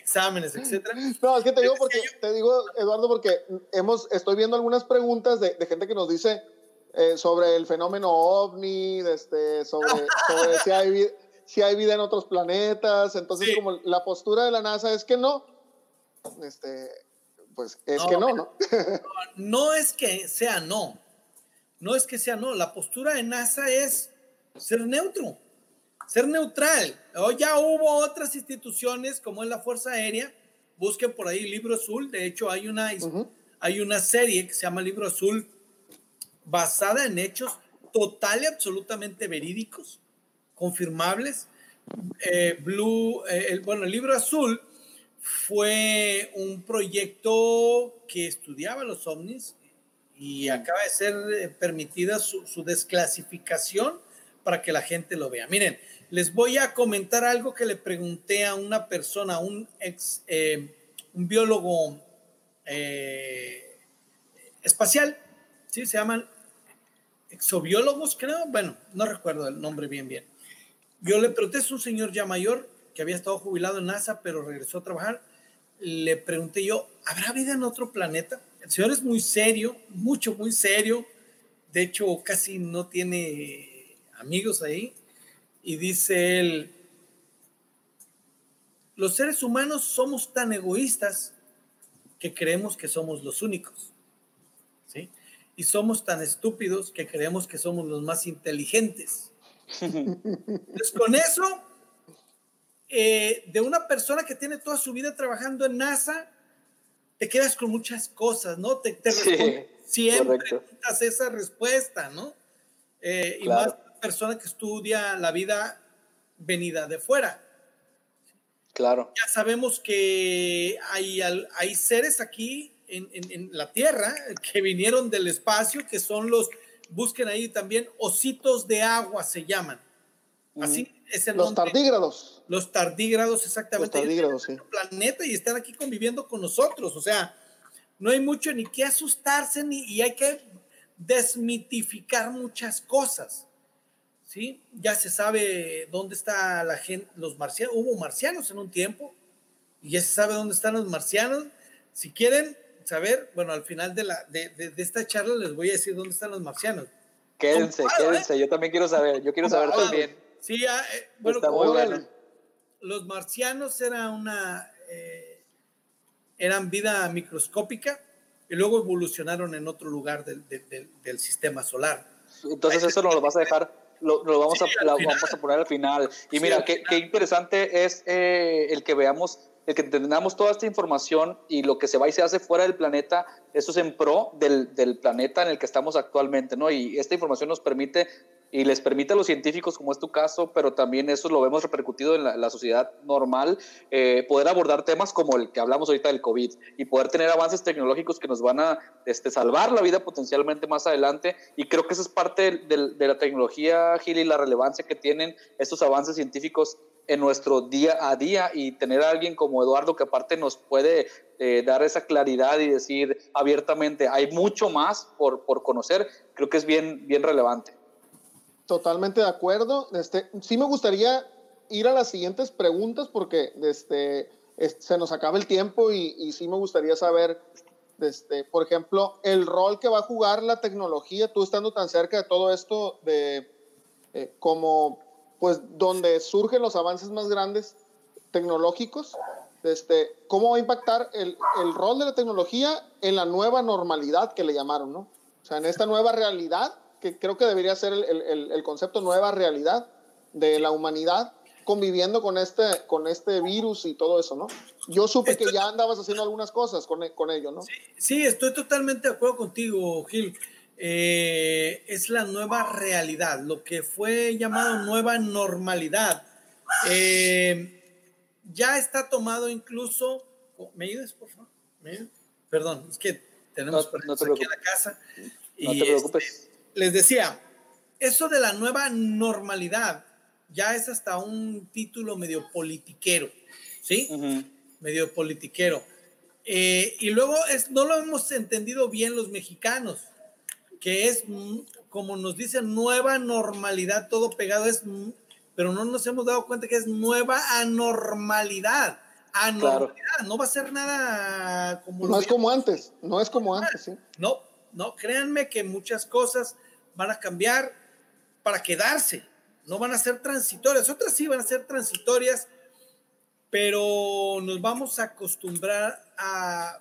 exámenes, etcétera. No, es que te digo porque, te digo, Eduardo, porque hemos, estoy viendo algunas preguntas de, gente que nos dice eh, sobre el fenómeno ovni, este, sobre, sobre si, hay, si hay vida en otros planetas. Entonces, como la postura de la NASA es que no. Este, pues es que no, ¿no? no es que sea no. No es que sea no. La postura de NASA es ser neutro, ser neutral. O ya hubo otras instituciones como es la Fuerza Aérea. Busquen por ahí Libro Azul. De hecho, hay una, hay una serie que se llama Libro Azul basada en hechos total y absolutamente verídicos, confirmables. Eh, Blue, eh, bueno, el libro azul fue un proyecto que estudiaba los ovnis y acaba de ser eh, permitida su, desclasificación para que la gente lo vea. Miren, les voy a comentar algo que le pregunté a una persona, un ex, un biólogo espacial, ¿sí? Se llaman exobiólogos, creo. Bueno, no recuerdo el nombre bien, bien. Yo le pregunté, es un señor ya mayor, que había estado jubilado en NASA, pero regresó a trabajar, le pregunté yo, ¿habrá vida en otro planeta? El señor es muy serio, mucho, muy serio. De hecho, casi no tiene amigos ahí. Y dice él, los seres humanos somos tan egoístas que creemos que somos los únicos. ¿sí? Y somos tan estúpidos que creemos que somos los más inteligentes. Entonces, con eso eh, de una persona que tiene toda su vida trabajando en NASA, te quedas con muchas cosas, ¿no? Te, te siempre das esa respuesta, ¿no? Eh, y más persona que estudia la vida venida de fuera. Claro. Ya sabemos que hay, hay seres aquí en, en, en, la Tierra que vinieron del espacio, que son los, busquen ahí también, ositos de agua se llaman. Así es el Los tardígrados. Los tardígrados, exactamente. Los tardígrados, sí. planeta y están aquí conviviendo con nosotros. O sea, no hay mucho ni que asustarse ni, y hay que desmitificar muchas cosas. ¿Sí? Ya se sabe dónde está la gente, los marcianos. Hubo marcianos en un tiempo y ya se sabe dónde están los marcianos. Si quieren saber, bueno, al final de, la, de, de, esta charla les voy a decir dónde están los marcianos. Quédense, quédense, yo también quiero saber, yo quiero saber también. Sí, ah, eh, bueno, Está muy bueno. los marcianos eran una, eh, eran vida microscópica y luego evolucionaron en otro lugar del, del, del sistema solar. Entonces eso nos lo vas a dejar, lo, lo vamos, a, vamos a poner al final. Y mira, qué, qué, interesante es eh, el que veamos el que entendamos toda esta información y lo que se va y se hace fuera del planeta, eso es en pro del, del, planeta en el que estamos actualmente, ¿no? Y esta información nos permite y les permite a los científicos, como es tu caso, pero también eso lo vemos repercutido en la, la sociedad normal, eh, poder abordar temas como el que hablamos ahorita del COVID y poder tener avances tecnológicos que nos van a este, salvar la vida potencialmente más adelante. Y creo que esa es parte de, de la tecnología, Gil, y la relevancia que tienen estos avances científicos en nuestro día a día y tener a alguien como Eduardo que aparte nos puede eh, dar esa claridad y decir abiertamente, hay mucho más por, por conocer, creo que es bien, bien relevante. Totalmente de acuerdo. Este, sí me gustaría ir a las siguientes preguntas porque este, se nos acaba el tiempo y, sí me gustaría saber, este, por ejemplo, el rol que va a jugar la tecnología, tú estando tan cerca de todo esto, de eh, como pues donde surgen los avances más grandes tecnológicos, este, cómo va a impactar el, el, rol de la tecnología en la nueva normalidad que le llamaron, ¿no? O sea, en esta nueva realidad, que creo que debería ser el, el, el concepto nueva realidad de la humanidad conviviendo con este, con este virus y todo eso, ¿no? Yo supe estoy, que ya andabas haciendo algunas cosas con, con ello, ¿no? Sí, sí, estoy totalmente de acuerdo contigo, Gil eh, es la nueva realidad, lo que fue llamado nueva normalidad. Eh, ya está tomado incluso. ¿Me ayudas, por favor? Perdón, es que tenemos no, no aquí en la casa. No te preocupes. Este, les decía, eso de la nueva normalidad ya es hasta un título medio politiquero, ¿sí? Uh -huh. Medio politiquero. Eh, y luego es, no lo hemos entendido bien los mexicanos que es, como nos dicen, nueva normalidad, todo pegado, es, pero no nos hemos dado cuenta que es nueva anormalidad. Anormalidad, claro. no va a ser nada como... No es como antes, no es como antes, ¿sí? No, no, créanme que muchas cosas van a cambiar para quedarse, no van a ser transitorias, otras sí van a ser transitorias, pero nos vamos a acostumbrar a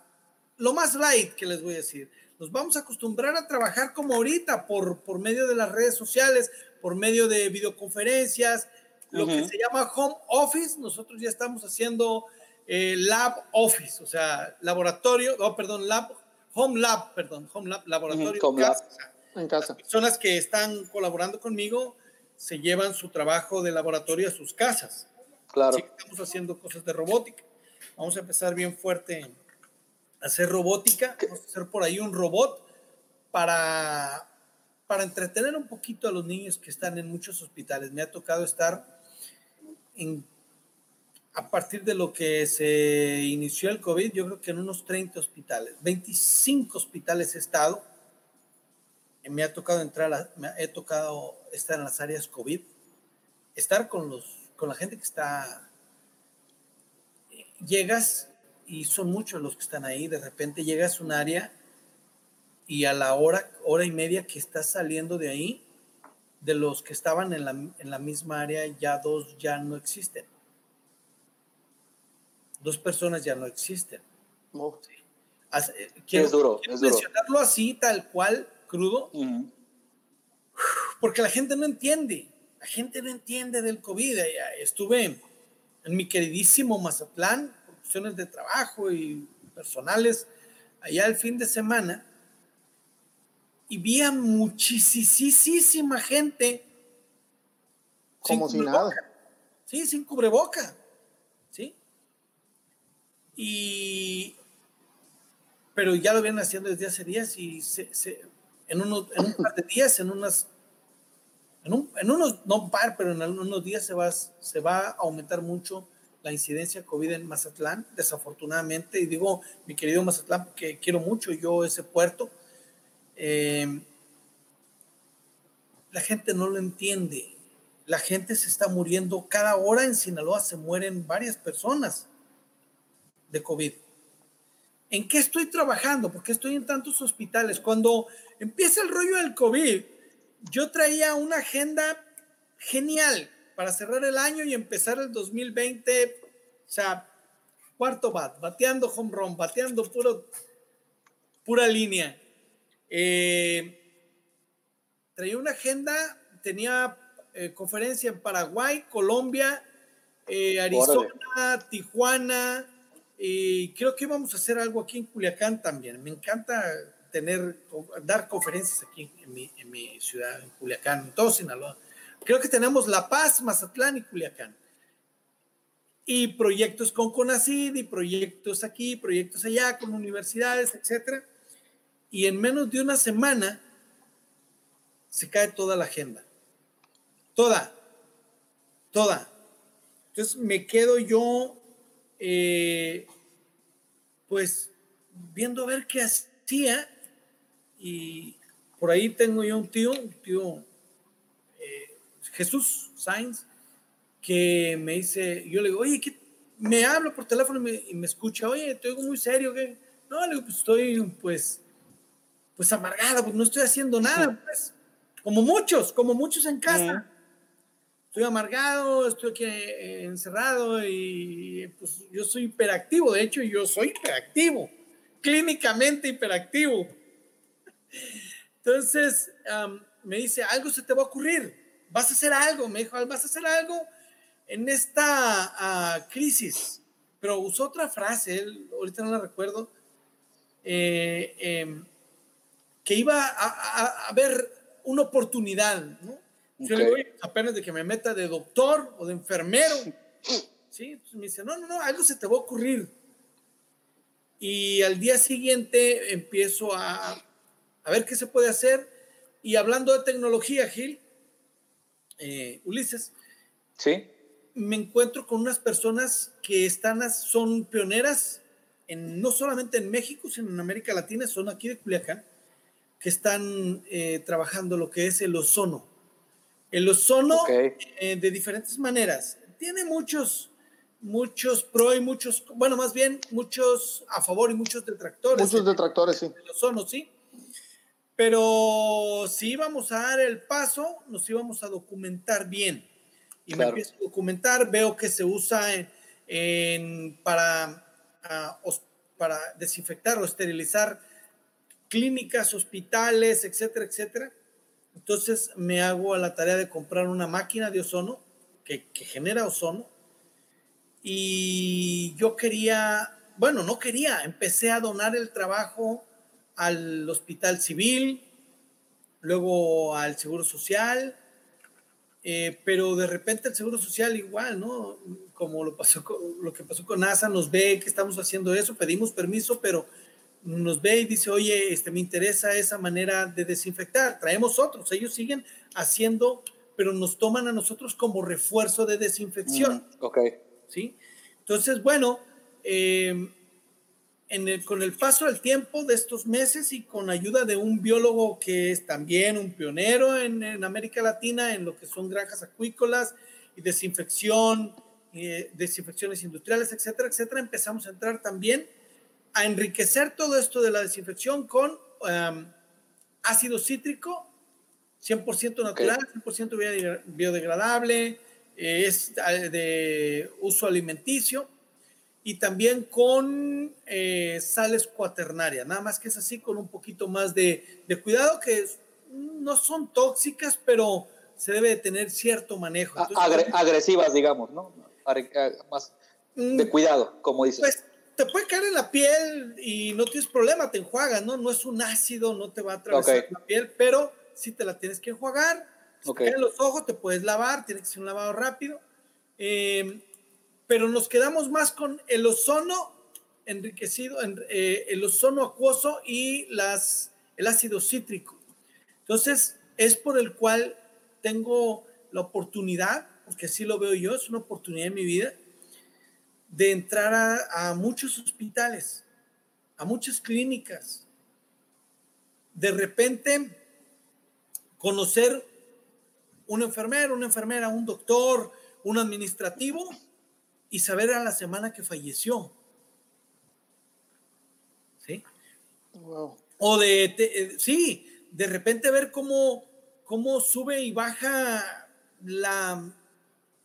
lo más light que les voy a decir nos vamos a acostumbrar a trabajar como ahorita por, por medio de las redes sociales, por medio de videoconferencias, lo uh -huh. que se llama home office. Nosotros ya estamos haciendo eh, lab office, o sea, laboratorio, oh, perdón, lab, home lab, perdón, home lab, laboratorio uh -huh. en casa. O sea, en casa. Las personas que están colaborando conmigo se llevan su trabajo de laboratorio a sus casas. Claro. Así que estamos haciendo cosas de robótica. Vamos a empezar bien fuerte hacer robótica, vamos a hacer por ahí un robot para, para entretener un poquito a los niños que están en muchos hospitales. Me ha tocado estar en, a partir de lo que se inició el COVID, yo creo que en unos 30 hospitales, 25 hospitales he estado. Me ha tocado entrar, a, me he tocado estar en las áreas COVID, estar con, los, con la gente que está... Llegas y son muchos los que están ahí. De repente llegas a un área y a la hora, hora y media que estás saliendo de ahí, de los que estaban en la, en la misma área, ya dos ya no existen. Dos personas ya no existen. Oh. Sí. Quiero, es duro, quiero es duro. mencionarlo así, tal cual, crudo, uh -huh. porque la gente no entiende. La gente no entiende del COVID. Estuve en mi queridísimo Mazatlán, cuestiones de trabajo y personales allá el fin de semana y vi a muchísima gente como si nada. Sí, sin cubreboca. ¿Sí? Y pero ya lo vienen haciendo desde hace días y se, se, en, unos, en un par de días, en unas en, unos, no par, pero en algunos días se va, se va a aumentar mucho la incidencia COVID en Mazatlán, desafortunadamente, y digo, mi querido Mazatlán, que quiero mucho yo ese puerto, eh, la gente no lo entiende. La gente se está muriendo. Cada hora en Sinaloa se mueren varias personas de COVID. ¿En qué estoy trabajando? Porque estoy en tantos hospitales. Cuando empieza el rollo del COVID, yo traía una agenda genial para cerrar el año y empezar el 2020, o sea, cuarto bat, bateando home run, bateando puro, pura línea. Eh, traía una agenda, tenía eh, conferencia en Paraguay, Colombia, eh, Arizona, Tijuana, y creo que vamos a hacer algo aquí en Culiacán también. Me encanta tener, dar conferencias aquí en mi, en mi ciudad, en Culiacán, en todo Sinaloa. Creo que tenemos La Paz, Mazatlán y Culiacán. Y proyectos con CONACID y proyectos aquí, proyectos allá, con universidades, etcétera. Y en menos de una semana se cae toda la agenda. Toda. Toda. Entonces me quedo yo, eh, pues, viendo a ver qué hacía. Y por ahí tengo yo un tío, un tío Jesús Sainz, que me dice, yo le digo, oye, ¿qué? me hablo por teléfono y me, escucha, oye, te oigo muy serio, que no, le digo, pues estoy, pues, pues amargada, pues no estoy haciendo nada, pues como muchos, como muchos en casa. Estoy amargado, estoy aquí eh, encerrado y pues yo soy hiperactivo. De hecho, yo soy hiperactivo, clínicamente hiperactivo. Entonces, me dice, algo se te va a ocurrir, vas a hacer algo, me dijo, vas a hacer algo en esta ah, crisis. Pero usó otra frase, ahorita no la recuerdo, eh, em, que iba a, ver una oportunidad, ¿no? Yo le digo, apenas de que me meta de doctor o de enfermero, ¿sí? Entonces me dice, no, no, no, algo se te va a ocurrir. Y al día siguiente empiezo a, a ver qué se puede hacer. Y hablando de tecnología, Gil, eh, Ulises, ¿Sí? me encuentro con unas personas que están, son pioneras, en, no solamente en México, sino en América Latina, son aquí de Culiacán que están eh, trabajando lo que es el ozono. El ozono eh, de diferentes maneras. Tiene muchos, muchos pro y muchos, bueno, más bien muchos a favor y muchos detractores. Muchos detractores, sí. El ozono, sí. Pero si íbamos a dar el paso, nos íbamos a documentar bien. Y me empiezo a documentar, veo que se usa en, para, para desinfectar o esterilizar clínicas, hospitales, etcétera, etcétera. Entonces me hago a la tarea de comprar una máquina de ozono que, genera ozono. Y yo quería, bueno, no quería, empecé a donar el trabajo al hospital civil, luego al Seguro Social, eh, pero de repente el Seguro Social igual, ¿no? Como lo, pasó lo que pasó con NASA, nos ve que estamos haciendo eso, pedimos permiso, pero nos ve y dice, oye, este, me interesa esa manera de desinfectar, traemos otros, ellos siguen haciendo, pero nos toman a nosotros como refuerzo de desinfección. Mm, ok. ¿Sí? Entonces, bueno, eh, en el, con el paso del tiempo de estos meses y con ayuda de un biólogo que es también un pionero en, en América Latina en lo que son granjas acuícolas y desinfección, eh, desinfecciones industriales, etcétera, etcétera, empezamos a entrar también a enriquecer todo esto de la desinfección con um, ácido cítrico, 100% natural, 100% biodegradable, eh, es eh, de uso alimenticio y también con eh, sales cuaternarias, nada más que es así con un poquito más de, de cuidado que no son tóxicas, pero se debe de tener cierto manejo. agresivas, digamos, ¿no? Más de mm, cuidado, como dices. Pues, te puede caer en la piel y no tienes problema, te enjuagas, ¿no? No es un ácido, no te va a atravesar la piel, pero sí te la tienes que enjuagar. Si te caen los ojos, te puedes lavar, tiene que ser un lavado rápido. Eh, pero nos quedamos más con el ozono enriquecido, eh, el ozono acuoso y las, el ácido cítrico. Entonces, es por el cual tengo la oportunidad, porque así lo veo yo, es una oportunidad en mi vida, de entrar a muchos hospitales, a muchas clínicas. De repente, conocer un enfermero, una enfermera, un doctor, un administrativo y saber a la semana que falleció. ¿Sí? O de, eh, sí, de repente ver cómo, cómo sube y baja la,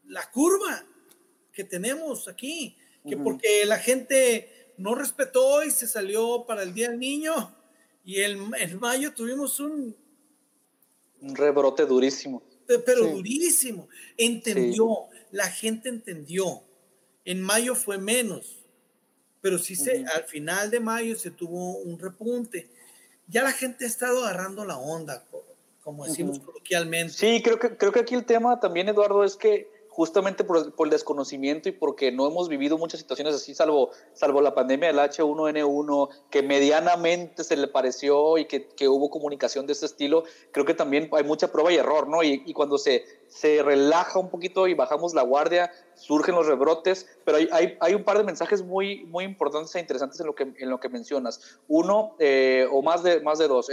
la curva que tenemos aquí, que porque la gente no respetó y se salió para el Día del Niño y el, en mayo tuvimos un... Un rebrote durísimo. Pero durísimo. Entendió, la gente entendió. En mayo fue menos, pero sí se, al final de mayo se tuvo un repunte. Ya la gente ha estado agarrando la onda, como decimos coloquialmente. Sí, creo que, creo que aquí el tema también, Eduardo, es que justamente por, el desconocimiento y porque no hemos vivido muchas situaciones así, salvo, salvo la pandemia del H1N1, que medianamente se le pareció y que, que hubo comunicación de este estilo, creo que también hay mucha prueba y error, ¿no? Y, y cuando se, se relaja un poquito y bajamos la guardia, surgen los rebrotes, pero hay, hay, hay, un par de mensajes muy, muy importantes e interesantes en lo que, en lo que mencionas. Uno, eh, o más de, más de dos,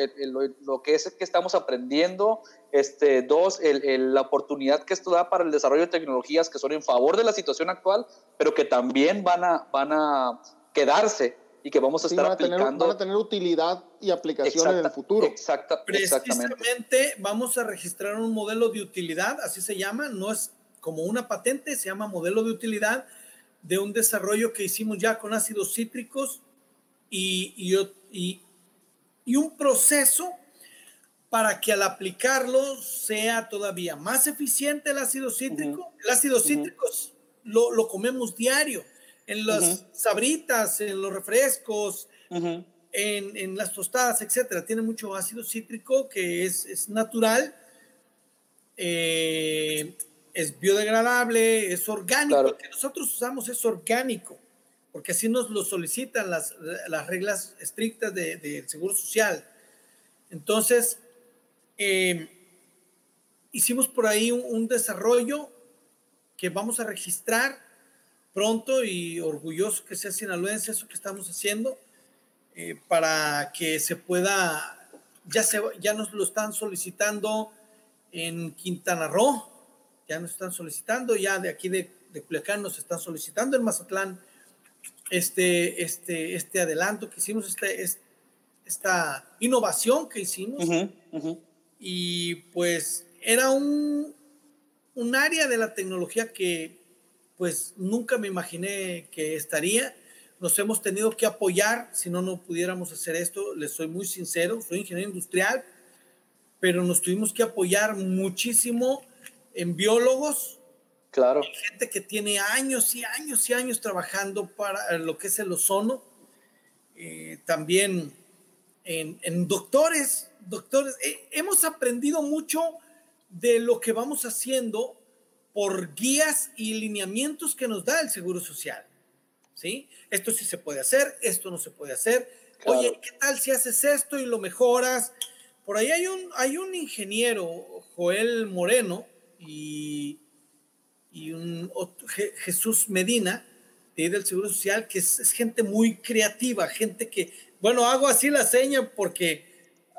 lo, que es que estamos aprendiendo, este, dos, el, la oportunidad que esto da para el desarrollo de tecnologías que son en favor de la situación actual, pero que también van a, van a quedarse y que vamos a estar van a aplicando. Tener, van a tener utilidad y aplicación en el futuro. Exacta, Precisamente vamos a registrar un modelo de utilidad, así se llama, no es como una patente, se llama modelo de utilidad de un desarrollo que hicimos ya con ácidos cítricos y, y, y, un proceso para que al aplicarlo sea todavía más eficiente el ácido cítrico. El ácido cítrico lo, lo, comemos diario, en las sabritas, en los refrescos, en, en, las tostadas, etcétera. Tiene mucho ácido cítrico que es, es natural. Eh, es biodegradable, es orgánico. Lo que nosotros usamos es orgánico, porque así nos lo solicitan las, las reglas estrictas del de, Seguro Social. Entonces, eh, hicimos por ahí un, un, desarrollo que vamos a registrar pronto y orgulloso que sea sinaloense eso que estamos haciendo, eh, para que se pueda, ya, se, ya nos lo están solicitando en Quintana Roo, ya nos están solicitando, ya de aquí de, de Culiacán nos están solicitando, en Mazatlán, este, este, este adelanto que hicimos, este, esta innovación que hicimos. Y pues era un, un área de la tecnología que pues nunca me imaginé que estaría. Nos hemos tenido que apoyar, si no, no pudiéramos hacer esto. Les soy muy sincero, soy ingeniero industrial, pero nos tuvimos que apoyar muchísimo en biólogos, claro. gente que tiene años y años y años trabajando para lo que es el ozono, eh, también en, en, doctores, doctores. Eh, hemos aprendido mucho de lo que vamos haciendo por guías y lineamientos que nos da el Seguro Social. ¿Sí? Esto sí se puede hacer, esto no se puede hacer. Claro. Oye, ¿qué tal si haces esto y lo mejoras? Por ahí hay un, hay un ingeniero, Joel Moreno, y, y un Jesús Medina, de del Seguro Social, que es, es, gente muy creativa, gente que, bueno, hago así la seña porque,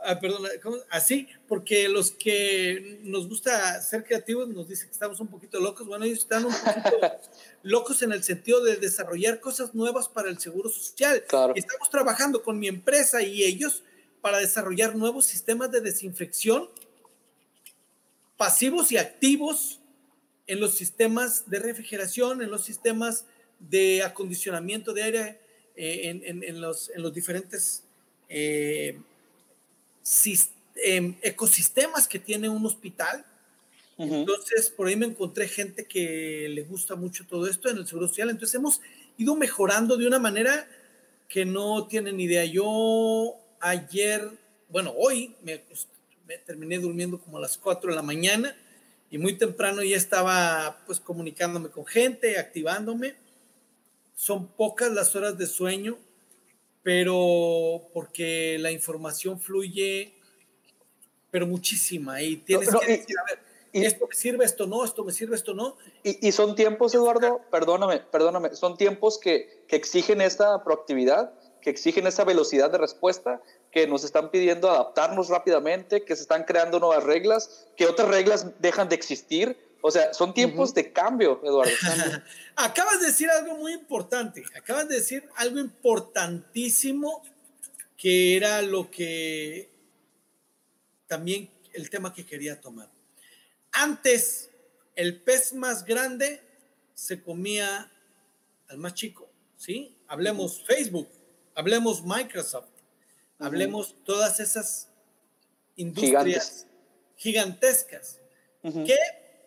ah, perdón, así, porque los que nos gusta ser creativos nos dicen que estamos un poquito locos, bueno, ellos están un poquito locos en el sentido de desarrollar cosas nuevas para el Seguro Social. Claro. Estamos trabajando con mi empresa y ellos para desarrollar nuevos sistemas de desinfección pasivos y activos en los sistemas de refrigeración, en los sistemas de acondicionamiento de aire, eh, en, en, en, los, en, los, diferentes eh, ecosistemas que tiene un hospital. Uh -huh. Entonces, por ahí me encontré gente que le gusta mucho todo esto en el Seguro Social. Entonces, hemos ido mejorando de una manera que no tienen idea. Yo ayer, bueno, hoy me me terminé durmiendo como a las 4 de la mañana y muy temprano ya estaba pues comunicándome con gente, activándome. Son pocas las horas de sueño, pero porque la información fluye, pero muchísima y tienes no, que decir, a ver, esto me sirve, esto no, esto me sirve, esto no. Y, y son tiempos, Eduardo, perdóname, perdóname, son tiempos que, que exigen esta proactividad, que exigen esa velocidad de respuesta, que nos están pidiendo adaptarnos rápidamente, que se están creando nuevas reglas, que otras reglas dejan de existir. O sea, son tiempos de cambio, Eduardo. Acabas de decir algo muy importante. Acabas de decir algo importantísimo que era lo que también el tema que quería tomar. Antes, el pez más grande se comía al más chico, ¿sí? Hablemos Facebook, hablemos Microsoft, hablemos todas esas industrias gigantescas que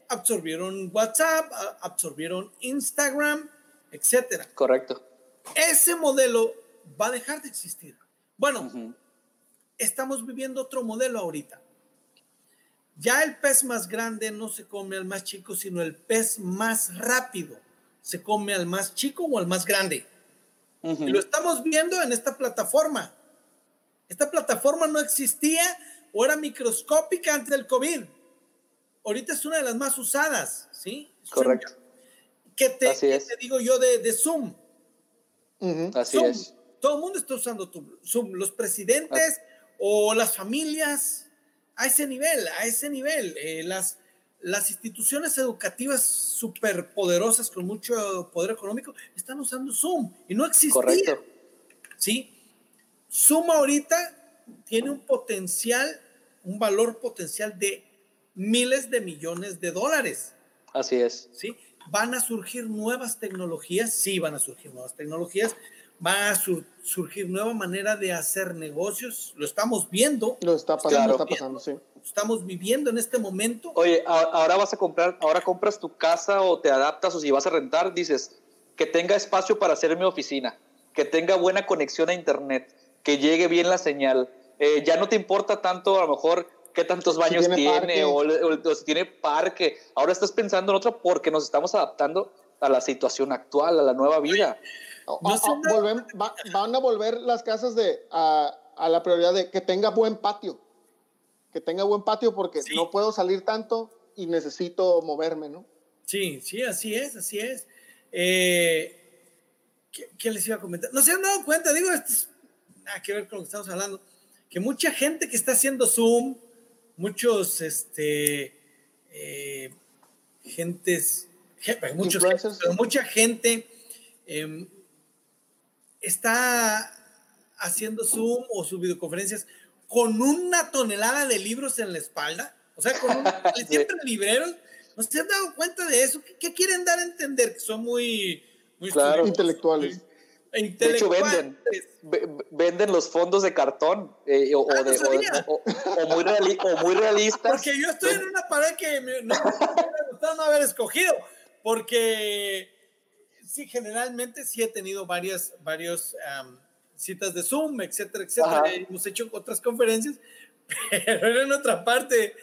absorbieron WhatsApp, absorbieron Instagram, etcétera. Correcto. Ese modelo va a dejar de existir. Bueno, estamos viviendo otro modelo ahorita. Ya el pez más grande no se come al más chico, sino el pez más rápido se come al más chico o al más grande. Y lo estamos viendo en esta plataforma. Esta plataforma no existía o era microscópica antes del COVID. Ahorita es una de las más usadas, ¿sí? Correcto. ¿Qué te, te digo yo de, Zoom? Así es. Todo el mundo está usando Zoom. Los presidentes o las familias a ese nivel, a ese nivel. Eh, las, las instituciones educativas superpoderosas con mucho poder económico están usando Zoom y no existía. Correcto. ¿Sí? Zoom ahorita tiene un potencial, un valor potencial de miles de millones de dólares. Así es. ¿Sí? Van a surgir nuevas tecnologías, sí van a surgir nuevas tecnologías, va a surgir nueva manera de hacer negocios. Lo estamos viendo. Lo está pasando, está pasando, sí. Estamos viviendo en este momento. Oye, ahora vas a comprar, ahora compras tu casa o te adaptas o si vas a rentar, dices que tenga espacio para hacer mi oficina, que tenga buena conexión a internet, que llegue bien la señal. Eh, ya no te importa tanto a lo mejor qué tantos baños tiene, o, o, si tiene parque. Ahora estás pensando en otro porque nos estamos adaptando a la situación actual, a la nueva vida van a volver las casas de, a, la prioridad de que tenga buen patio. Que tenga buen patio porque no puedo salir tanto y necesito moverme, ¿no? Sí, sí, así es, así es. Eh, ¿qué, les iba a comentar? No se han dado cuenta, digo, esto es nada que ver con lo que estamos hablando, que mucha gente que está haciendo Zoom, muchos, este, eh, gentes, muchos, mucha gente eh, está haciendo Zoom o sus videoconferencias con una tonelada de libros en la espalda, o sea, con un, siempre libreros, ¿no se han dado cuenta de eso? ¿Qué, quieren dar a entender? Que son muy, muy intelectuales. De hecho, venden, venden los fondos de cartón eh, o, ah, de, o, muy o, muy realistas. Porque yo estoy en una pared que me, no, me gustado no haber escogido, porque sí, generalmente sí he tenido varias, varios citas de Zoom, etcétera, etcétera. Hemos hecho otras conferencias, pero en otra parte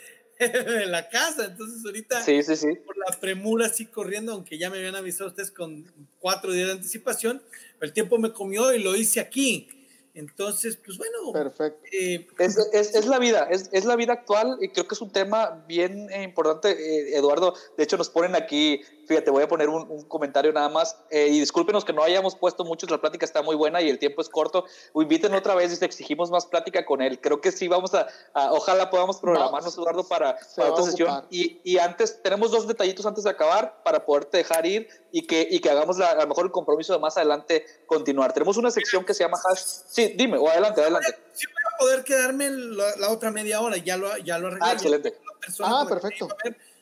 de la casa. Entonces, ahorita, sí, sí, sí. por la premura, así corriendo, aunque ya me habían avisado ustedes con cuatro días de anticipación, el tiempo me comió y lo hice aquí. Entonces, pues bueno. Perfecto. Eh, es, es, es, la vida, es, es, la vida actual y creo que es un tema bien eh, importante, eh, Eduardo. De hecho, nos ponen aquí, fíjate, voy a poner un, un comentario nada más. y discúlpenos que no hayamos puesto mucho, la plática está muy buena y el tiempo es corto. O inviten otra vez y te exigimos más plática con él. Creo que sí, vamos a, ojalá podamos programarnos, Eduardo, para, para otra sesión. Y, y, antes, tenemos dos detallitos antes de acabar para poderte dejar ir y que, y que hagamos a lo mejor el compromiso de más adelante continuar. Tenemos una sección que se llama hash. Sí, dime, o adelante, adelante. Sí, voy a poder quedarme la, otra media hora, ya lo, ya lo arreglé. Ah, excelente. Ah, perfecto.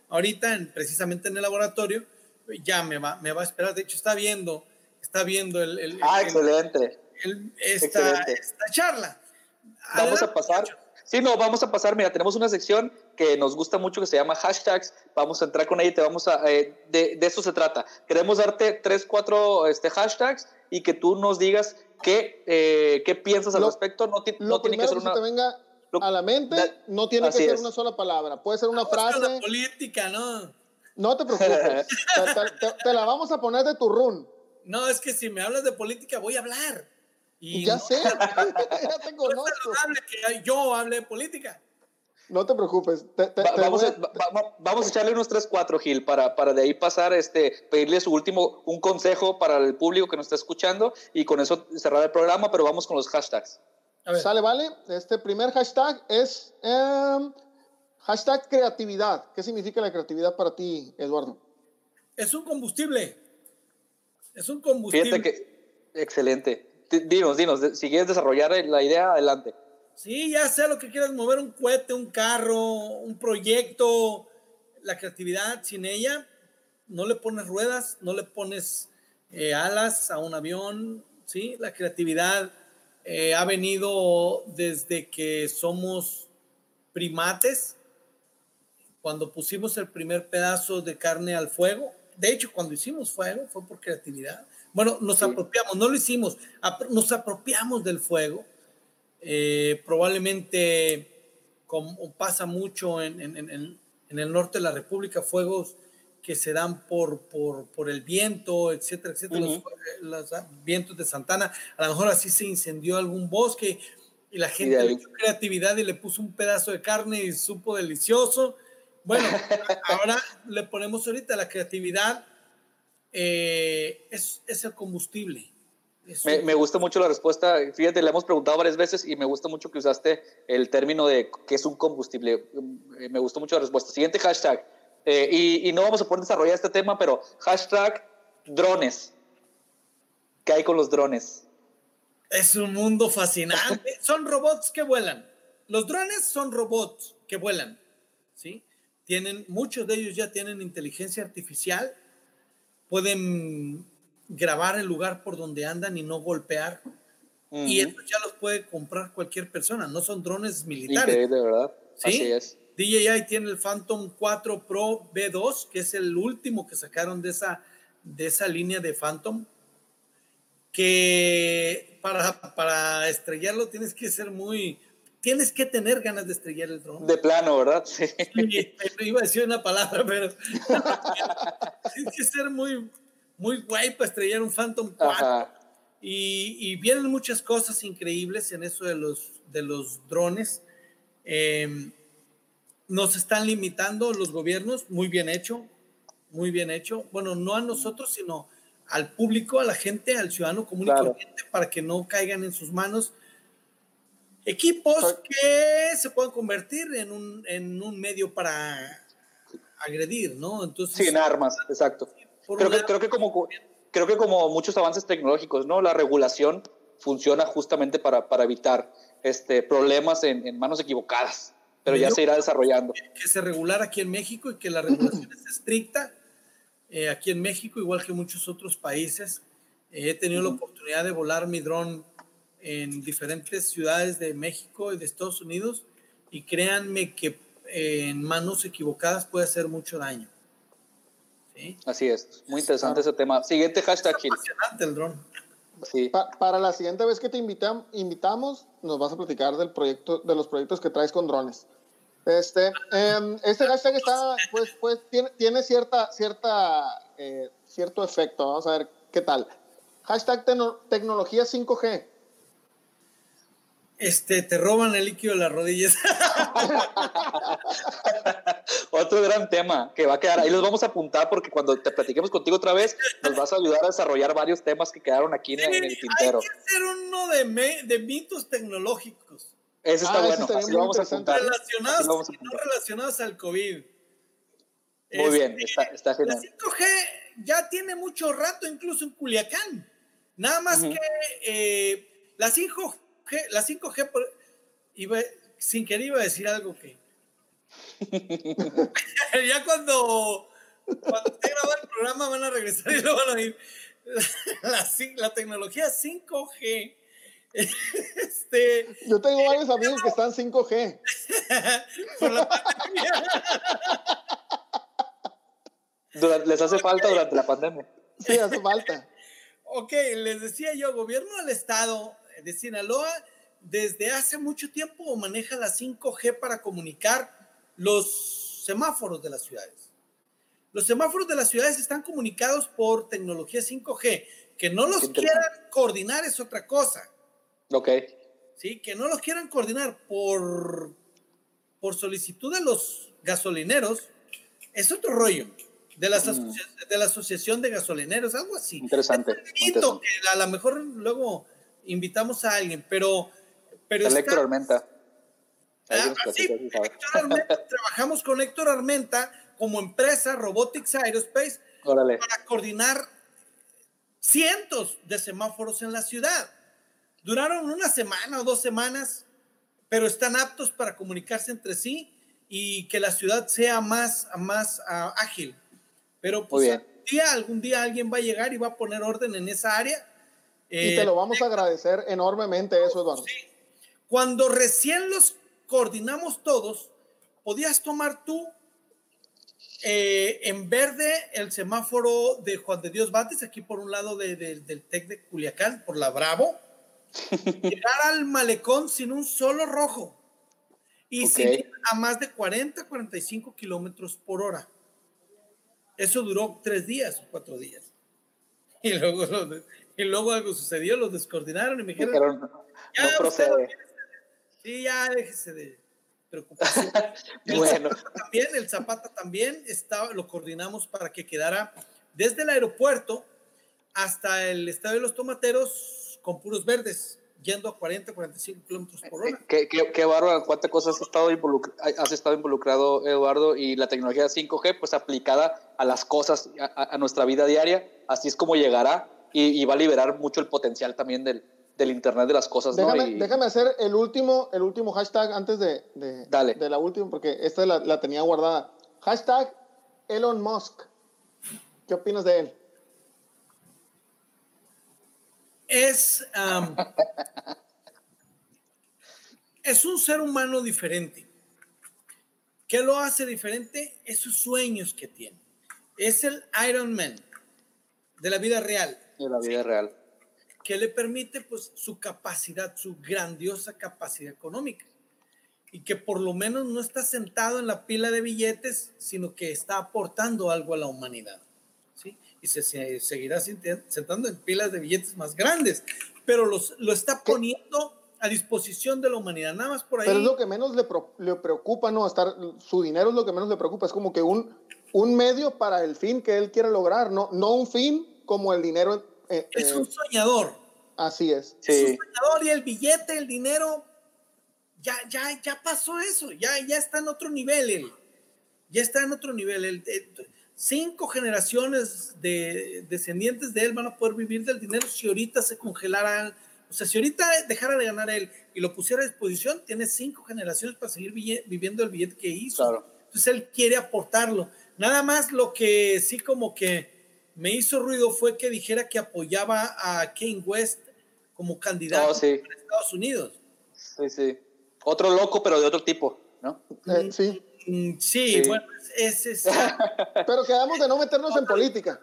ahorita, precisamente en el laboratorio, ya me va, me va a esperar. De hecho, está viendo, está viendo el. el ah, excelente. esta, esta, charla. Vamos a pasar. Sí, no, vamos a pasar. Mira, tenemos una sección que nos gusta mucho que se llama hashtags. Vamos a entrar con ella y te vamos a. Eh, de, de, eso se trata. Queremos darte tres, cuatro este, hashtags y que tú nos digas qué, eh, qué piensas al respecto. No, no tiene que ser una. Que te venga a la mente, no tiene que ser una sola palabra. Puede ser una frase. La política, ¿no? No te preocupes. te, la vamos a poner de tu run. No, es que si me hablas de política, voy a hablar. Y ya sé, ya te conozco. que yo hable de política. No te preocupes. vamos, a, vamos, a, echarle unos 3, 4, Gil, para, para de ahí pasar, este, pedirle su último, un consejo para el público que nos está escuchando y con eso cerrar el programa, pero vamos con los hashtags. Sale, vale. Este primer hashtag es em, hashtag creatividad. ¿Qué significa la creatividad para ti, Eduardo? Es un combustible. Es un combustible. Fíjate que, excelente. Dinos, dinos, si quieres desarrollar la idea, adelante. Sí, ya sea lo que quieras mover, un cohete, un carro, un proyecto, la creatividad, sin ella, no le pones ruedas, no le pones eh, alas a un avión, ¿sí? La creatividad eh, ha venido desde que somos primates, cuando pusimos el primer pedazo de carne al fuego. De hecho, cuando hicimos fuego fue por creatividad. Bueno, nos apropiamos, no lo hicimos, nos apropiamos del fuego eh, probablemente, como pasa mucho en, el norte de la República, fuegos que se dan por, por, el viento, etcétera, etcétera, los, vientos de Santana, a lo mejor así se incendió algún bosque y la gente le dio creatividad y le puso un pedazo de carne y supo delicioso. Bueno, ahora le ponemos ahorita la creatividad, eh, es, es el combustible. Me, gusta mucho la respuesta. Fíjate, le hemos preguntado varias veces y me gusta mucho que usaste el término de qué es un combustible. Eh, me gustó mucho la respuesta. Siguiente hashtag. Eh, y, no vamos a poder desarrollar este tema, pero hashtag drones. ¿Qué hay con los drones? Es un mundo fascinante. son robots que vuelan. Los drones son robots que vuelan. ¿sí? Tienen, muchos de ellos ya tienen inteligencia artificial. Pueden grabar el lugar por donde andan y no golpear. Y eso ya los puede comprar cualquier persona, no son drones militares. de verdad. ¿Sí? Así es. DJI tiene el Phantom 4 Pro B2, que es el último que sacaron de esa, de esa línea de Phantom, que para, para estrellarlo tienes que ser muy, tienes que tener ganas de estrellar el dron. De plano, ¿verdad? Sí. iba a decir una palabra, pero tienes que ser muy, muy guay para estrellar un Phantom 4. Y, vienen muchas cosas increíbles en eso de los, de los drones. Em, nos están limitando los gobiernos, muy bien hecho, muy bien hecho. Bueno, no a nosotros, sino al público, a la gente, al ciudadano común y corriente, para que no caigan en sus manos equipos que se puedan convertir en un, en un medio para agredir, ¿no? Entonces, Sin armas, exacto creo, que, creo, que como, creo que como muchos avances tecnológicos, ¿no? La regulación funciona justamente para, para evitar este, problemas en, en manos equivocadas, pero ya se irá desarrollando. Que se regulara aquí en México y que la regulación es estricta. Eh, aquí en México, igual que muchos otros países, eh, he tenido la oportunidad de volar mi dron en diferentes ciudades de México y de Estados Unidos y créanme que eh, en manos equivocadas puede hacer mucho daño. Así es, muy interesante ese tema. Siguiente hashtag. el dron. Sí. para la siguiente vez que te invitamos, nos vas a platicar del proyecto, de los proyectos que traes con drones. Este, em, este hashtag está, pues, pues tiene, tiene cierta, cierta, eh, cierto efecto. Vamos a ver qué tal. Hashtag tecnología 5G este, te roban el líquido de las rodillas. Otro gran tema que va a quedar, ahí los vamos a apuntar porque cuando te platiquemos contigo otra vez, nos vas a ayudar a desarrollar varios temas que quedaron aquí en, el tintero. Hay que hacer uno de, de mitos tecnológicos. Ese está ah, bueno, así lo vamos a apuntar. Relacionados, no relacionados al COVID. Muy bien, este, está, genial. La 5G ya tiene mucho rato, incluso en Culiacán. Nada más que eh, la 5G la 5G, iba, sin querer iba a decir algo que... ya cuando, cuando esté grabado el programa van a regresar y lo van a oír. La, la, tecnología 5G. Este, Yo tengo varios amigos que están 5G. Por la pandemia. les hace falta durante la pandemia. Sí, hace falta. Ok, les decía yo, gobierno del estado de Sinaloa desde hace mucho tiempo maneja la 5G para comunicar los semáforos de las ciudades. Los semáforos de las ciudades están comunicados por tecnología 5G. Que no los quieran coordinar es otra cosa. Ok. Sí, que no los quieran coordinar por por solicitud de los gasolineros, es otro rollo. De, las mm. de la Asociación de Gasolineros, algo así. Interesante. a lo mejor luego invitamos a alguien, pero... pero Héctor Armenta. Ah, trabajamos con Héctor Armenta como empresa Robotics Aerospace para coordinar cientos de semáforos en la ciudad. Duraron una semana o dos semanas, pero están aptos para comunicarse entre sí y que la ciudad sea más, más uh, ágil. Pero pues algún día, algún día alguien va a llegar y va a poner orden en esa área. Y te lo vamos a agradecer enormemente eso, Eduardo. Cuando recién los coordinamos todos, podías tomar tú eh, en verde el semáforo de Juan de Dios Bates, aquí por un lado de, del TEC de Culiacán, por la Bravo, llegar al malecón sin un solo rojo y sin a más de 40, 45 kilómetros por hora. Eso duró tres días o cuatro días. Y luego, y luego algo sucedió, los descoordinaron y me dijeron, no, ya, procede. Sí, ya déjese de preocupación. El bueno. Zapata también, el Zapata también estaba, lo coordinamos para que quedara desde el aeropuerto hasta el estadio de los tomateros con puros verdes yendo a 40, 45 kilómetros por hora. Qué, qué, qué bárbaro, cuántas cosas has estado, has estado involucrado, Eduardo, y la tecnología 5G, pues aplicada a las cosas, a, nuestra vida diaria, así es como llegará y, va a liberar mucho el potencial también del, del Internet de las cosas. Déjame, déjame hacer el último, el último hashtag antes de, de, de la última, porque esta la, la tenía guardada. Hashtag Elon Musk. ¿Qué opinas de él? es, es un ser humano diferente. ¿Qué lo hace diferente? Es sus sueños que tiene. Es el Iron Man de la vida real. De la vida real. Que le permite pues su capacidad, su grandiosa capacidad económica. Y que por lo menos no está sentado en la pila de billetes, sino que está aportando algo a la humanidad y se, seguirá sentando en pilas de billetes más grandes, pero los, lo está poniendo a disposición de la humanidad, nada más por ahí. Pero es lo que menos le, le, preocupa, ¿no? Estar, su dinero es lo que menos le preocupa, es como que un, un medio para el fin que él quiere lograr, no, no un fin como el dinero. Eh, es un soñador. Así es. Es un soñador y el billete, el dinero, ya, ya, ya pasó eso, ya, ya está en otro nivel él. Ya está en otro nivel. El, cinco generaciones de descendientes de él van a poder vivir del dinero si ahorita se congelara, o sea, si ahorita dejara de ganar él y lo pusiera a disposición, tiene cinco generaciones para seguir viviendo el billete que hizo. Entonces él quiere aportarlo. Nada más lo que sí como que me hizo ruido fue que dijera que apoyaba a Kane West como candidato oh, para Estados Unidos. Sí, sí. Otro loco, pero de otro tipo, ¿no? Eh, sí. Mm, sí, bueno, es, es, Pero quedamos de no meternos en política.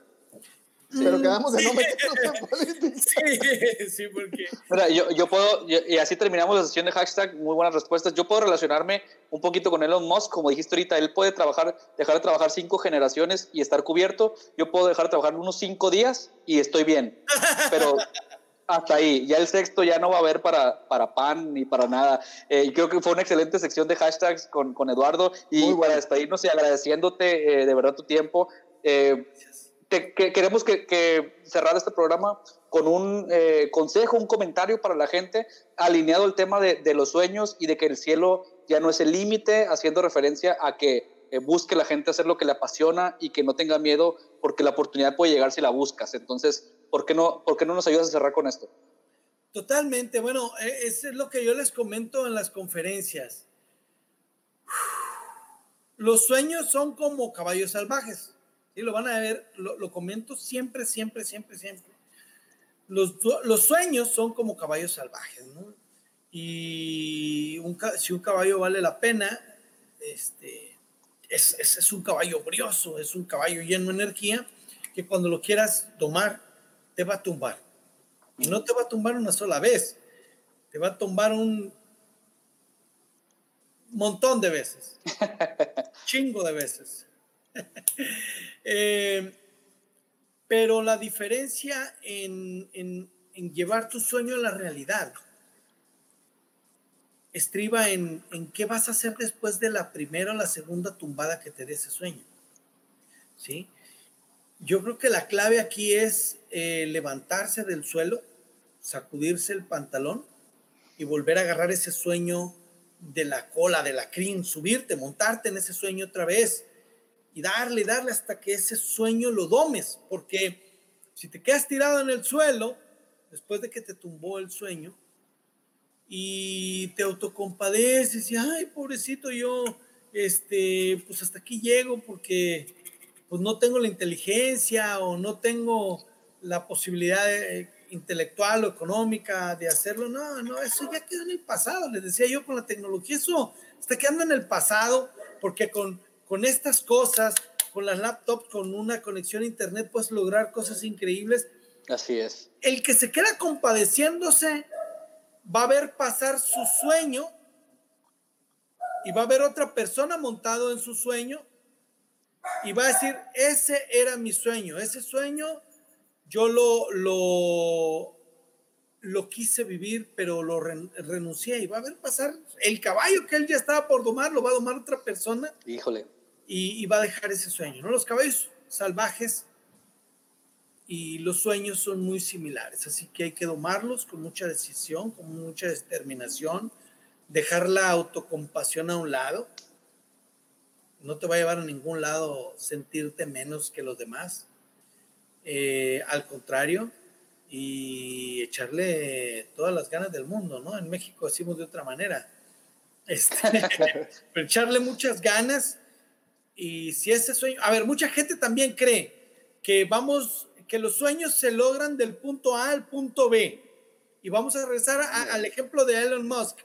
Pero quedamos de no meternos en política. Sí, sí, porque. Mira, yo, yo puedo, y así terminamos la sesión de hashtag, muy buenas respuestas. Yo puedo relacionarme un poquito con Elon Musk, como dijiste ahorita, él puede trabajar, dejar de trabajar cinco generaciones y estar cubierto. Yo puedo dejar de trabajar unos cinco días y estoy bien. Pero hasta ahí. Ya el sexto ya no va a haber para, para pan ni para nada. Eh, creo que fue una excelente sección de hashtags con, con Eduardo. Y para despedirnos y agradeciéndote eh, de verdad tu tiempo, eh, queremos que, cerrar este programa con un eh, consejo, un comentario para la gente, alineado al tema de, los sueños y de que el cielo ya no es el límite, haciendo referencia a que busque la gente hacer lo que le apasiona y que no tenga miedo porque la oportunidad puede llegar si la buscas. Entonces, ¿Por qué no, por qué no nos ayudas a cerrar con esto? Totalmente. Bueno, e, eso es lo que yo les comento en las conferencias. Los sueños son como caballos salvajes. Y lo van a ver, lo, comento siempre, siempre, siempre, siempre. Los, los, sueños son como caballos salvajes, ¿no? Y un, si un caballo vale la pena, este, es, es, es un caballo brioso, es un caballo lleno de energía, que cuando lo quieras tomar, te va a tumbar. Y no te va a tumbar una sola vez, te va a tumbar un montón de veces, chingo de veces. Eh, pero la diferencia en, llevar tu sueño a la realidad estriba en, en, qué vas a hacer después de la primera o la segunda tumbada que te dé ese sueño. ¿Sí? Yo creo que la clave aquí es eh, levantarse del suelo, sacudirse el pantalón y volver a agarrar ese sueño de la cola, de la crin, subirte, montarte en ese sueño otra vez y darle, darle hasta que ese sueño lo domes, porque si te quedas tirado en el suelo, después de que te tumbó el sueño, y te autocompadeces y, ay, pobrecito yo, este, pues hasta aquí llego porque pues no tengo la inteligencia o no tengo la posibilidad eh, intelectual o económica de hacerlo. No, no, eso ya quedó en el pasado. Les decía yo con la tecnología, eso está quedando en el pasado porque con, con estas cosas, con las laptops, con una conexión a internet, puedes lograr cosas increíbles. Así es. El que se queda compadeciéndose va a ver pasar su sueño y va a ver otra persona montado en su sueño y va a decir, ese era mi sueño, ese sueño yo lo, lo, lo quise vivir, pero lo renuncié y va a ver pasar el caballo que él ya estaba por domar, lo va a domar otra persona. Híjole. Y, y va a dejar ese sueño, ¿no? Los caballos salvajes y los sueños son muy similares, así que hay que domarlos con mucha decisión, con mucha determinación, dejar la autocompasión a un lado. No te va a llevar a ningún lado sentirte menos que los demás. Eh, al contrario, y echarle todas las ganas del mundo, ¿no? En México decimos de otra manera. Este, pero echarle muchas ganas y si ese sueño, a ver, mucha gente también cree que vamos que los sueños se logran del punto A al punto B. Y vamos a regresar al ejemplo de Elon Musk.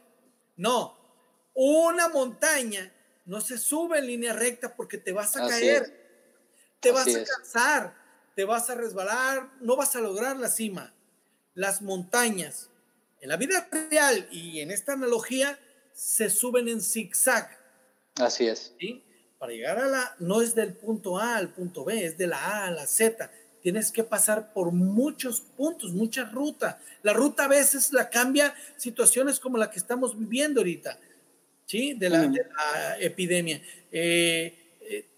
No, una montaña no se sube en línea recta porque te vas a caer, te vas a cansar, te vas a resbalar, no vas a lograr la cima. Las montañas en la vida real y en esta analogía se suben en zigzag. Así es. ¿sí? Para llegar a la, no es del punto A al punto B, es de la A a la Z tienes que pasar por muchos puntos, mucha ruta. La ruta a veces la cambia situaciones como la que estamos viviendo ahorita, ¿sí? De la, epidemia. Eh, eh,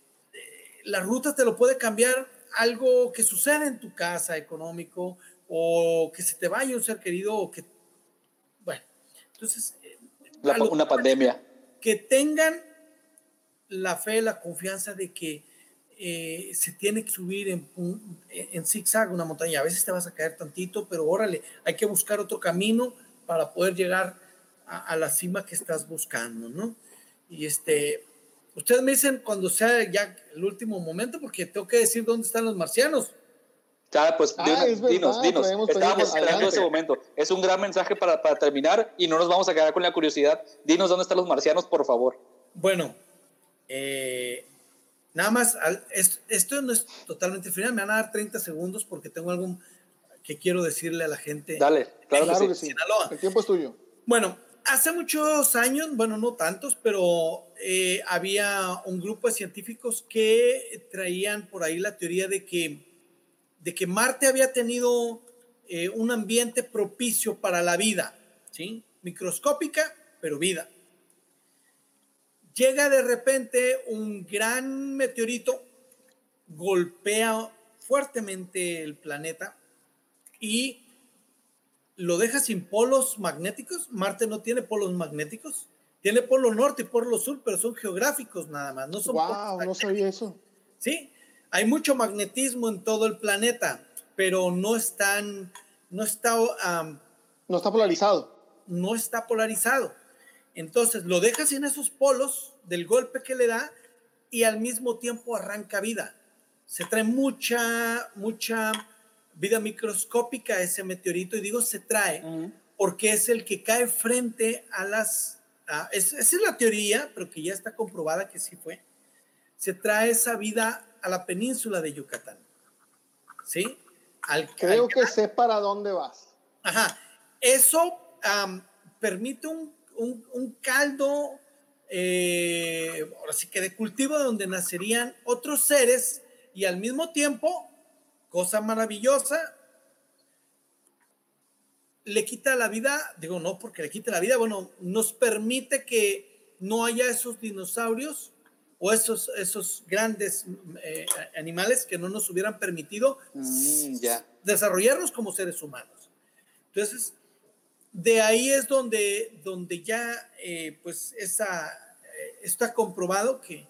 la ruta te lo puede cambiar algo que suceda en tu casa económico o que se te vaya un ser querido o que, bueno, entonces... Eh, una pandemia. Que tengan la fe, la confianza de que eh, se tiene que subir en, en zigzag una montaña. A veces te vas a caer tantito, pero órale, hay que buscar otro camino para poder llegar a, la cima que estás buscando, ¿no? Y este, ustedes me dicen cuando sea ya el último momento, porque tengo que decir dónde están los marcianos. Ya, pues ah, dinos, dinos. Estábamos esperando ese momento. Es un gran mensaje para, para terminar y no nos vamos a quedar con la curiosidad. Dinos dónde están los marcianos, por favor. Bueno, eh, Nada más, esto no es totalmente final, me van a dar 30 segundos porque tengo algo que quiero decirle a la gente. Dale, claro, que sí. El tiempo es tuyo. Bueno, hace muchos años, bueno, no tantos, pero eh, había un grupo de científicos que traían por ahí la teoría de que, de que Marte había tenido eh, un ambiente propicio para la vida, ¿sí? Microscópica, pero vida llega de repente un gran meteorito, golpea fuertemente el planeta y lo deja sin polos magnéticos. Marte no tiene polos magnéticos. Tiene polo norte y polo sur, pero son geográficos nada más. No son wow, no sabía eso. Sí, hay mucho magnetismo en todo el planeta, pero no están, no está, no está polarizado. No está polarizado. Entonces lo dejas en esos polos del golpe que le da y al mismo tiempo arranca vida. Se trae mucha, mucha vida microscópica ese meteorito y digo se trae porque es el que cae frente a las... esa es la teoría, pero que ya está comprobada que sí fue. Se trae esa vida a la península de Yucatán. ¿Sí? Creo que sé para dónde vas. Ajá. Eso permite un un, caldo, eh, ahora sí que de cultivo donde nacerían otros seres y al mismo tiempo, cosa maravillosa, le quita la vida, digo, no porque le quite la vida, bueno, nos permite que no haya esos dinosaurios o esos, esos grandes eh, animales que no nos hubieran permitido mm, desarrollarnos como seres humanos. Entonces, de ahí es donde, donde ya, eh, pues, esa, eh, está comprobado que,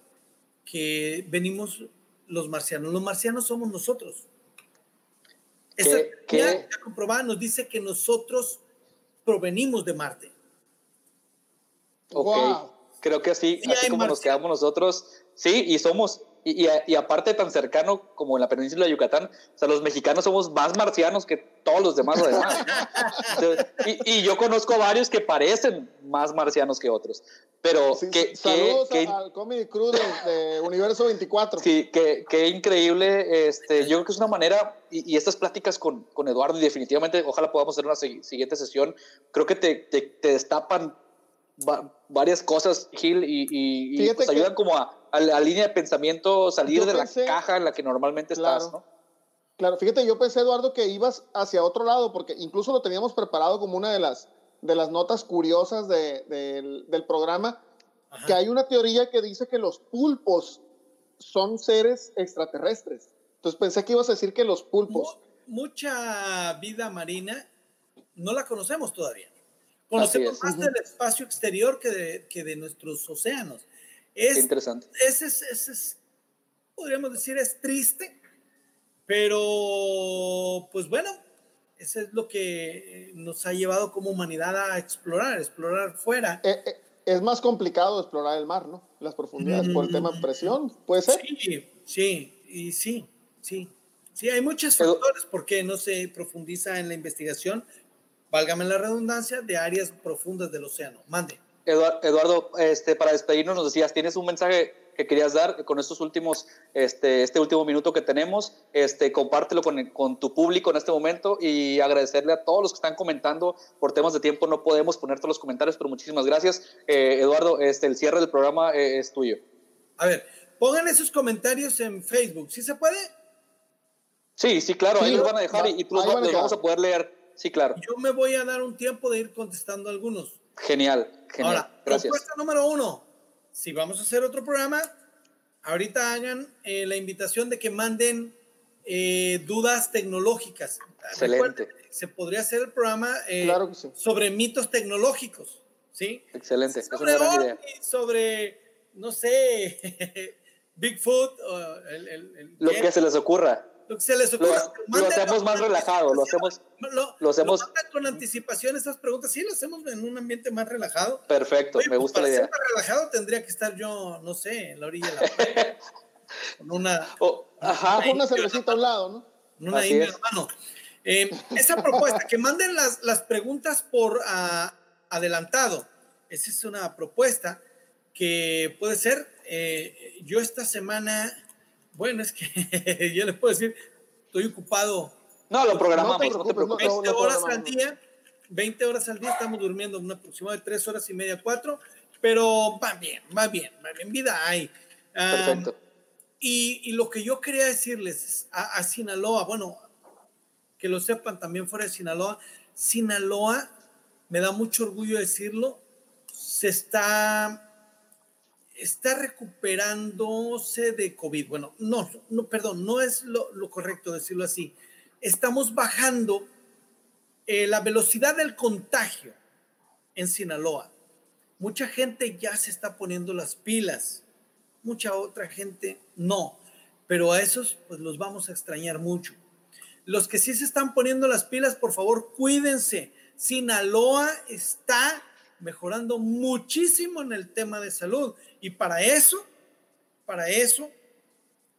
que venimos los marcianos. Los marcianos somos nosotros. Esa teoría comprobada nos dice que nosotros provenimos de Marte. Ok, creo que así, así como nos quedamos nosotros, sí, y somos, y, y, aparte tan cercano como en la península de Yucatán, o sea, los mexicanos somos más marcianos que todos los demás además. y, y, yo conozco varios que parecen más marcianos que otros. Pero que, saludos al Comedy Crew de, Universo 24. Sí, que, que, increíble. Este, yo creo que es una manera, y, estas pláticas con, con, Eduardo, y definitivamente, ojalá podamos hacer una siguiente sesión, creo que te, te, te destapan varias cosas, Gil, y, y, pues ayudan como a, a, la línea de pensamiento, salir de la caja en la que normalmente estás, ¿no? Claro, fíjate, yo pensé, Eduardo, que ibas hacia otro lado, porque incluso lo teníamos preparado como una de las, de las notas curiosas de, del, programa, que hay una teoría que dice que los pulpos son seres extraterrestres. Entonces pensé que ibas a decir que los pulpos... mucha vida marina no la conocemos todavía. Conocemos más del espacio exterior que de, que de nuestros océanos. Es, interesante. Ese es, es, podríamos decir, es triste, pero pues bueno, eso es lo que nos ha llevado como humanidad a explorar, explorar fuera. Eh, eh, es más complicado explorar el mar, ¿no? Las profundidades por el tema de presión, ¿puede ser? Sí, sí, y sí, sí. Sí, hay muchos factores porque no se profundiza en la investigación, válgame la redundancia, de áreas profundas del océano. Mande. Eduardo, este, para despedirnos nos decías, ¿tienes un mensaje que querías dar con estos últimos, este, este último minuto que tenemos? Este, compártelo con, con, tu público en este momento y agradecerle a todos los que están comentando. Por temas de tiempo no podemos poner todos los comentarios, pero muchísimas gracias. Eh, Eduardo, este, el cierre del programa eh, es tuyo. A ver, pongan esos comentarios en Facebook, ¿sí se puede? Sí, sí, claro, ahí los van a dejar y, tú los, vamos a poder leer. Sí, claro. Yo me voy a dar un tiempo de ir contestando algunos. Genial, genial. Ahora, Gracias. propuesta número uno. Si vamos a hacer otro programa, ahorita hagan eh, la invitación de que manden eh, dudas tecnológicas. Excelente. se podría hacer el programa eh, sobre mitos tecnológicos. ¿sí? Excelente. Sobre, es una idea. sobre no sé, Bigfoot. el, el, Lo que se les ocurra lo que se les ocurra. Lo, hacemos más relajado, lo hacemos, lo, hacemos con anticipación esas preguntas. Sí, lo hacemos en un ambiente más relajado. Perfecto, me pues, gusta la idea. Ser más relajado tendría que estar yo, no sé, en la orilla de la playa. con una, ajá, con una cervecita a un lado, ¿no? Una hermano. Eh, esa propuesta, que manden las, las preguntas por uh, adelantado. Esa es una propuesta que puede ser. Eh, yo esta semana bueno, es que yo les puedo decir, estoy ocupado. No, lo programamos, no te, 20 horas al día, 20 horas al día, estamos durmiendo una aproximado de 3 horas y media, 4, pero va bien, va bien, va bien, vida hay. Perfecto. y, y, lo que yo quería decirles a, a Sinaloa, bueno, que lo sepan también fuera de Sinaloa, Sinaloa, me da mucho orgullo decirlo, se está está recuperándose de COVID. Bueno, no, no, perdón, no es lo, correcto decirlo así. Estamos bajando eh, la velocidad del contagio en Sinaloa. Mucha gente ya se está poniendo las pilas, mucha otra gente no, pero a esos pues los vamos a extrañar mucho. Los que sí se están poniendo las pilas, por favor, cuídense. Sinaloa está mejorando muchísimo en el tema de salud. Y para eso, para eso,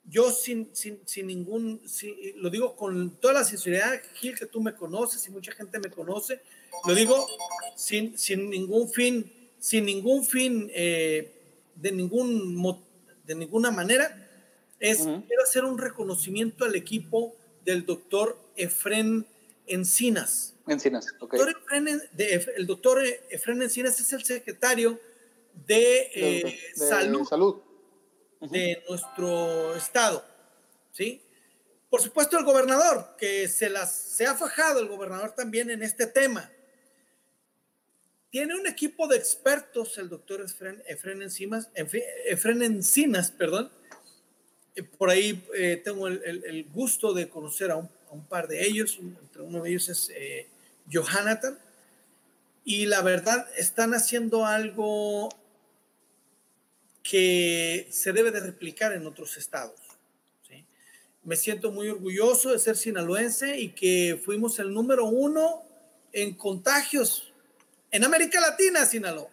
yo sin, sin, sin ningún, lo digo con toda la sinceridad, Gil, que tú me conoces y mucha gente me conoce, lo digo sin, sin ningún fin, sin ningún fin eh, de, ningún, de ninguna manera, es quiero hacer un reconocimiento al equipo del doctor Efren Encinas. Encinas, ok. el doctor Efren Encinas es el secretario de, eh, salud, salud, de nuestro estado, ¿sí? por supuesto, el gobernador, que se, las, se ha fajado el gobernador también en este tema. Tiene un equipo de expertos, el doctor Efren, Efren, Encimas, Efren Encinas, perdón. Eh, por ahí eh, tengo el, el, gusto de conocer a un, un, par de ellos. Entre uno de ellos es eh, Johanathan. Y la verdad, están haciendo algo que se debe de replicar en otros estados. Me siento muy orgulloso de ser sinaloense y que fuimos el número uno en contagios en América Latina, Sinaloa.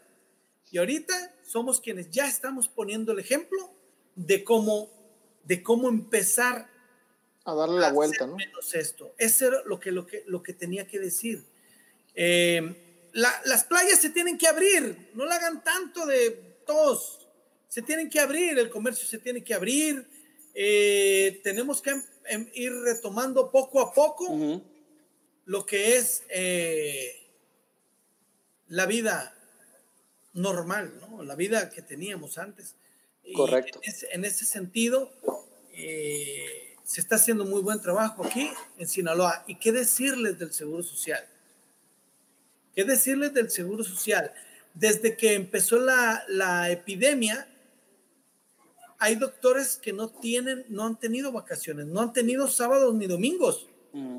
Y ahorita somos quienes ya estamos poniendo el ejemplo de cómo, de cómo empezar a darle la vuelta, ¿no? Menos esto. Eso era lo que, lo que, lo que tenía que decir. Eh, las playas se tienen que abrir, no la hagan tanto de tos, se tienen que abrir, el comercio se tiene que abrir, eh, tenemos que em, em, ir retomando poco a poco lo que es eh, la vida normal, ¿no? la vida que teníamos antes. Correcto. en, ese, sentido, eh, se está haciendo muy buen trabajo aquí en Sinaloa. ¿Y qué decirles del Seguro Social? ¿Qué decirles del Seguro Social? Desde que empezó la, la epidemia, hay doctores que no tienen, no han tenido vacaciones, no han tenido sábados ni domingos. Mm.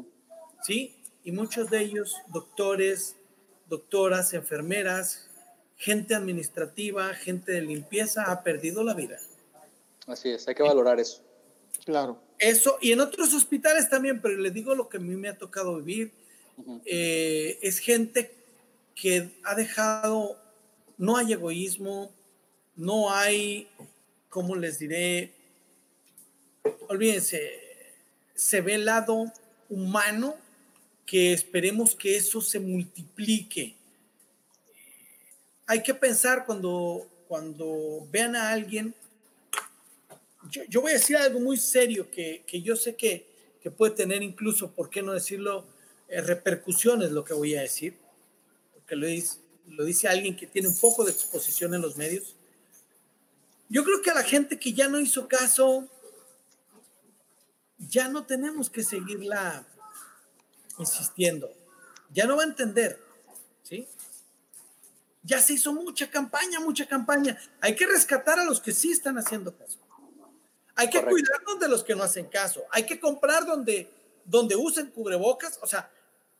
¿Sí? Y muchos de ellos, doctores, doctoras, enfermeras, gente administrativa, gente de limpieza ha perdido la vida. Así es, hay que valorar eso. Claro. Eso, y en otros hospitales también, pero les digo lo que a mí me ha tocado vivir, eh, es gente que ha dejado, no hay egoísmo, no hay, ¿cómo les diré? Olvídense, se ve el lado humano que esperemos que eso se multiplique. Hay que pensar cuando, cuando vean a alguien, yo, voy a decir algo muy serio que, que yo sé que, que, puede tener incluso, ¿por qué no decirlo? Eh, repercusiones lo que voy a decir, porque lo dice, lo dice alguien que tiene un poco de exposición en los medios. Yo creo que a la gente que ya no hizo caso, ya no tenemos que seguirla insistiendo. Ya no va a entender, ¿sí? Ya se hizo mucha campaña, mucha campaña. Hay que rescatar a los que sí están haciendo caso. Hay que cuidarnos de los que no hacen caso. Hay que comprar donde, donde usen cubrebocas. O sea,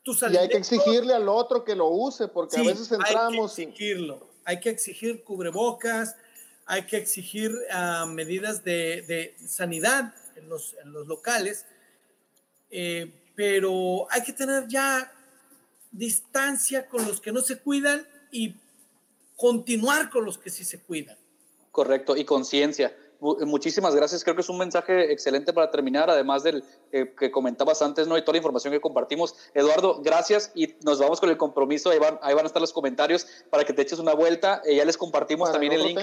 tus Y hay que exigirle al otro que lo use, porque a veces entramos. Hay que exigirlo. Hay que exigir cubrebocas, hay que exigir uh, medidas de, de, sanidad en los, en los locales. Eh, pero hay que tener ya distancia con los que no se cuidan y continuar con los que sí se cuidan. Correcto, y conciencia. Muchísimas gracias. Creo que es un mensaje excelente para terminar, además del que comentabas antes, ¿no? Y toda la información que compartimos. Eduardo, gracias y nos vamos con el compromiso. Ahí van, ahí van a estar los comentarios para que te eches una vuelta. Eh, ya les compartimos también el link.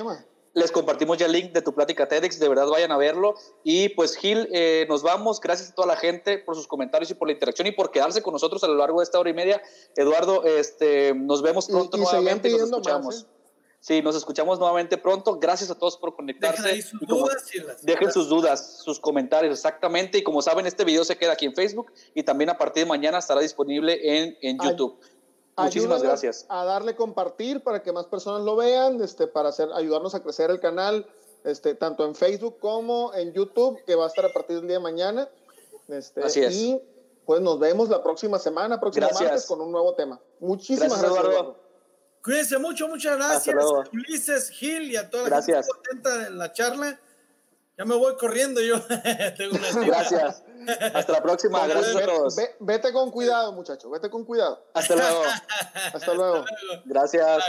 Les compartimos ya el link de tu plática TEDx, de verdad vayan a verlo. Y pues Gil, eh, nos vamos. Gracias a toda la gente por sus comentarios y por la interacción y por quedarse con nosotros a lo largo de esta hora y media. Eduardo, este, nos vemos pronto nuevamente y nos escuchamos. ¿eh? Sí, nos escuchamos nuevamente pronto. Gracias a todos por conectarse. Dejen sus dudas. dejen sus dudas, sus comentarios, exactamente. Y como saben, este video se queda aquí en Facebook y también a partir de mañana estará disponible en, en YouTube. Muchísimas gracias. A darle compartir para que más personas lo vean, este, para hacer, ayudarnos a crecer el canal, este, tanto en Facebook como en YouTube, que va a estar a partir del día de mañana. Este, Así es. Y pues nos vemos la próxima semana, próximo martes, con un nuevo tema. Muchísimas gracias. gracias Cuídense mucho, muchas gracias, Ulises Gil y a toda la gente contenta en la charla. Ya me voy corriendo yo. gracias. Hasta la próxima. Gracias a todos. vete con cuidado, muchachos. Vete con cuidado. Hasta luego. Hasta luego. Gracias.